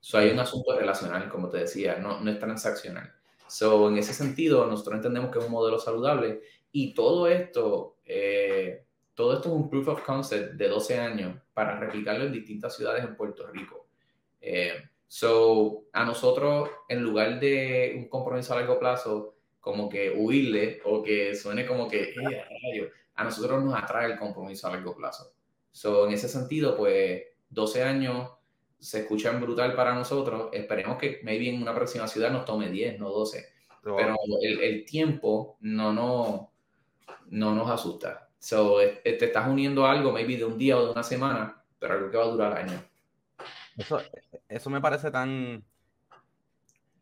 So, hay un asunto relacional, como te decía, no, no es transaccional. So, en ese sentido, nosotros entendemos que es un modelo saludable Y todo esto, eh, todo esto es un proof of concept de 12 años para replicarlo en distintas ciudades en Puerto Rico. Eh, so, a nosotros, en lugar de un compromiso a largo plazo, como que huirle o que suene como que, eh, a nosotros nos atrae el compromiso a largo plazo. So, en ese sentido, pues 12 años se escuchan brutal para nosotros. Esperemos que maybe en una próxima ciudad nos tome 10, no 12. Pero el, el, tiempo no, no, no nos asusta. So, te estás uniendo a algo maybe de un día o de una semana, pero algo que va a durar años. Eso, eso me parece tan,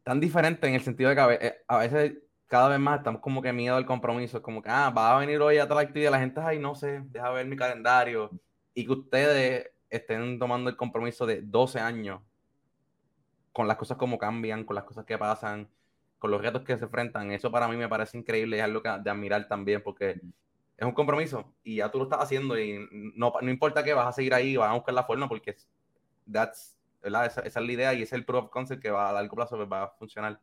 tan diferente en el sentido de que a veces, eh, cada vez más estamos como que miedo al compromiso. Es como que, ah, va a venir hoy a tal actividad. La gente, ay, no sé, deja ver mi calendario. Y que ustedes estén tomando el compromiso de 12 años con las cosas como cambian, con las cosas que pasan, con los retos que se enfrentan. Eso para mí me parece increíble y es algo que, de admirar también porque es un compromiso y ya tú lo estás haciendo y no, no importa que vas a seguir ahí, vas a buscar la forma porque that's, Esa, esa, es la idea y es el proof of concept que va a largo plazo pues, va a funcionar.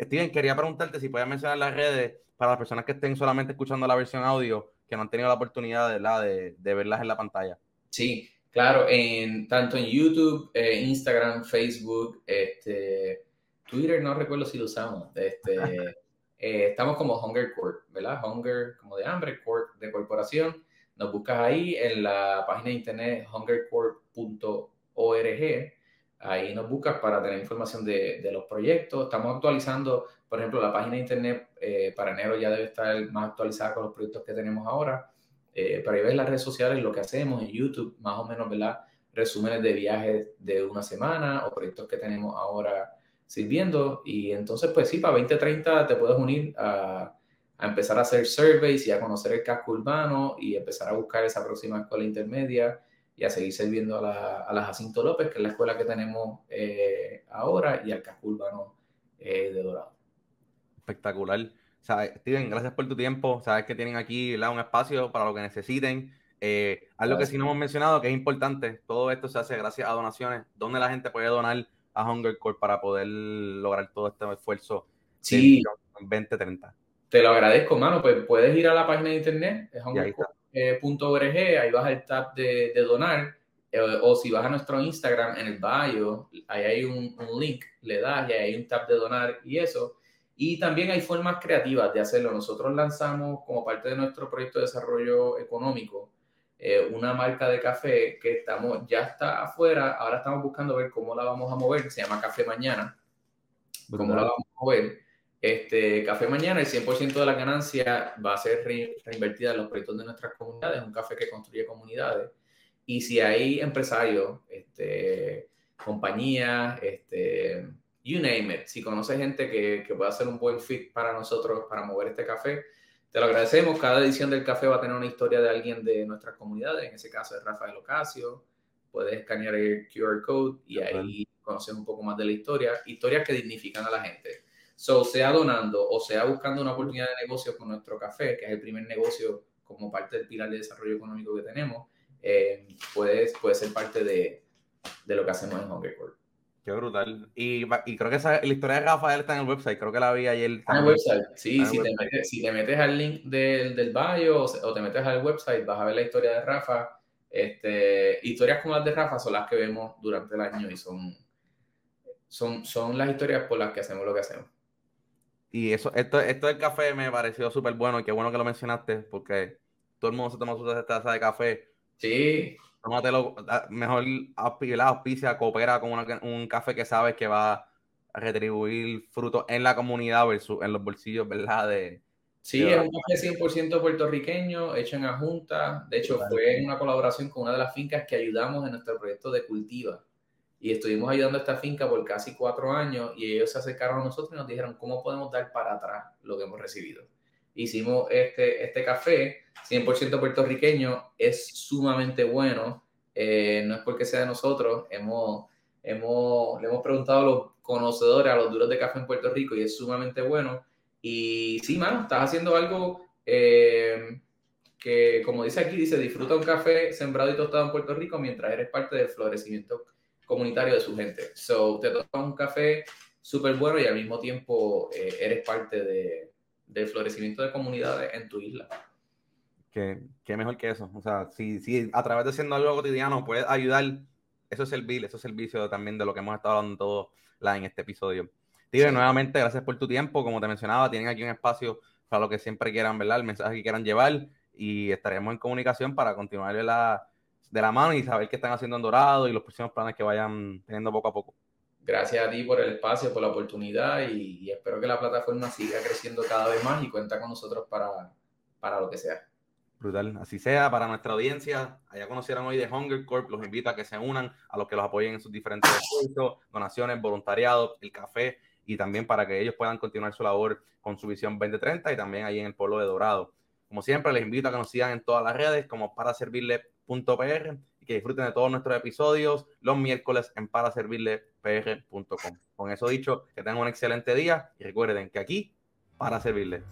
Steven, quería preguntarte si puedes mencionar las redes para las personas que estén solamente escuchando la versión audio, que no han tenido la oportunidad de, la, de, de verlas en la pantalla. Sí, Claro, en, tanto en YouTube, eh, Instagram, Facebook, este, Twitter, no recuerdo si lo usamos. Este, eh, estamos como Hunger Court, ¿verdad? Hunger como de hambre, Court de corporación. Nos buscas ahí en la página de internet hungercourt.org. Ahí nos buscas para tener información de, de, los proyectos. Estamos actualizando, por ejemplo, la página de internet eh, para enero ya debe estar más actualizada con los proyectos que tenemos ahora. Eh, para ver las redes sociales, lo que hacemos en YouTube, más o menos, ¿verdad? Resúmenes de viajes de una semana o proyectos que tenemos ahora sirviendo. Y entonces, pues sí, para 2030 te puedes unir a, a empezar a hacer surveys y a conocer el casco urbano y empezar a buscar esa próxima escuela intermedia y a seguir sirviendo a la, a la Jacinto López, que es la escuela que tenemos eh, ahora, y al casco urbano eh, de Dorado. Espectacular. Steven, gracias por tu tiempo. Sabes que tienen aquí un espacio para lo que necesiten. Eh, algo que sí no hemos mencionado, que es importante, todo esto se hace gracias a donaciones. ¿Dónde la gente puede donar a Hunger Corp para poder lograr todo este esfuerzo sí. 2030? Te lo agradezco, mano. Pues puedes ir a la página de internet, es hungercorp.org, ahí vas al tab de, donar. Eh, o si vas a nuestro Instagram, en el bio, ahí hay un, un link, le das y ahí hay un tab de donar y eso y también hay formas creativas de hacerlo. Nosotros lanzamos como parte de nuestro proyecto de desarrollo económico eh, una marca de café que estamos, ya está afuera, ahora estamos buscando ver cómo la vamos a mover, se llama Café Mañana. ¿Cómo la vamos a mover? Este, Café Mañana, el 100% de la ganancia va a ser reinvertida en los proyectos de nuestras comunidades, un café que construye comunidades. Y si hay empresarios, este, compañías, este, you name it. Si conoces gente que, que pueda ser un buen fit para nosotros, para mover este café, te lo agradecemos. Cada edición del café va a tener una historia de alguien de nuestras comunidades. En ese caso es Rafael Ocasio. Puedes escanear el QR code y ahí conocer un poco más de la historia. Historias que dignifican a la gente. So, sea donando o sea buscando una oportunidad de negocio con nuestro café, que es el primer negocio como parte del pilar de desarrollo económico que tenemos, eh, puedes, puede ser parte de, de lo que hacemos en Home Court. Qué brutal. Y, y, creo que esa, la historia de Rafael está en el website, creo que la vi ayer. En el website, sí, si, Te metes, si te metes al link del, del bio o, te metes al website, vas a ver la historia de Rafa. Este, historias como las de Rafa son las que vemos durante el año y son, son, son las historias por las que hacemos lo que hacemos. Y eso, esto, esto del café me pareció súper bueno y qué bueno que lo mencionaste porque todo el mundo se toma su taza de café. Sí tómatelo, mejor la auspicia, coopera con un café que sabes que va a retribuir frutos en la comunidad versus en los bolsillos, ¿verdad? De, sí, es un café 100% puertorriqueño, hecho en Junta. De hecho, fue en una colaboración con una de las fincas que ayudamos en nuestro proyecto de cultiva. Y estuvimos ayudando a esta finca por casi cuatro años y ellos se acercaron a nosotros y nos dijeron cómo podemos dar para atrás lo que hemos recibido. Hicimos este, este café 100% puertorriqueño, es sumamente bueno. Eh, no es porque sea de nosotros, hemos, hemos, le hemos preguntado a los conocedores, a los duros de café en Puerto Rico y es sumamente bueno. Y sí, mano, estás haciendo algo eh, que, como dice aquí, dice, disfruta un café sembrado y tostado en Puerto Rico mientras eres parte del florecimiento comunitario de su gente. So, te tomas un café súper bueno y al mismo tiempo eh, eres parte de, de florecimiento de comunidades en tu isla. Qué, qué mejor que eso. O sea, si, si a través de siendo algo cotidiano puedes ayudar, eso es servir, eso es servicio también de lo que hemos estado hablando todo la, en este episodio. Tigre, nuevamente, gracias por tu tiempo. Como te mencionaba, tienen aquí un espacio para lo que siempre quieran, ¿verdad? El mensaje que quieran llevar y estaremos en comunicación para continuar la, de la mano y saber qué están haciendo en Dorado y los próximos planes que vayan teniendo poco a poco. Gracias a ti por el espacio, por la oportunidad y, espero que la plataforma siga creciendo cada vez más y cuenta con nosotros para, para lo que sea. Brutal, así sea para nuestra audiencia. Allá conocieron hoy de Hunger Corp, los invito a que se unan, a los que los apoyen en sus diferentes esfuerzos, donaciones, voluntariado, el café y también para que ellos puedan continuar su labor con su visión 2030 y también ahí en el pueblo de Dorado. Como siempre, les invito a que nos sigan en todas las redes como para y que disfruten de todos nuestros episodios los miércoles en paraservirlepr.com. Con eso dicho, que tengan un excelente día y recuerden que aquí para servirle.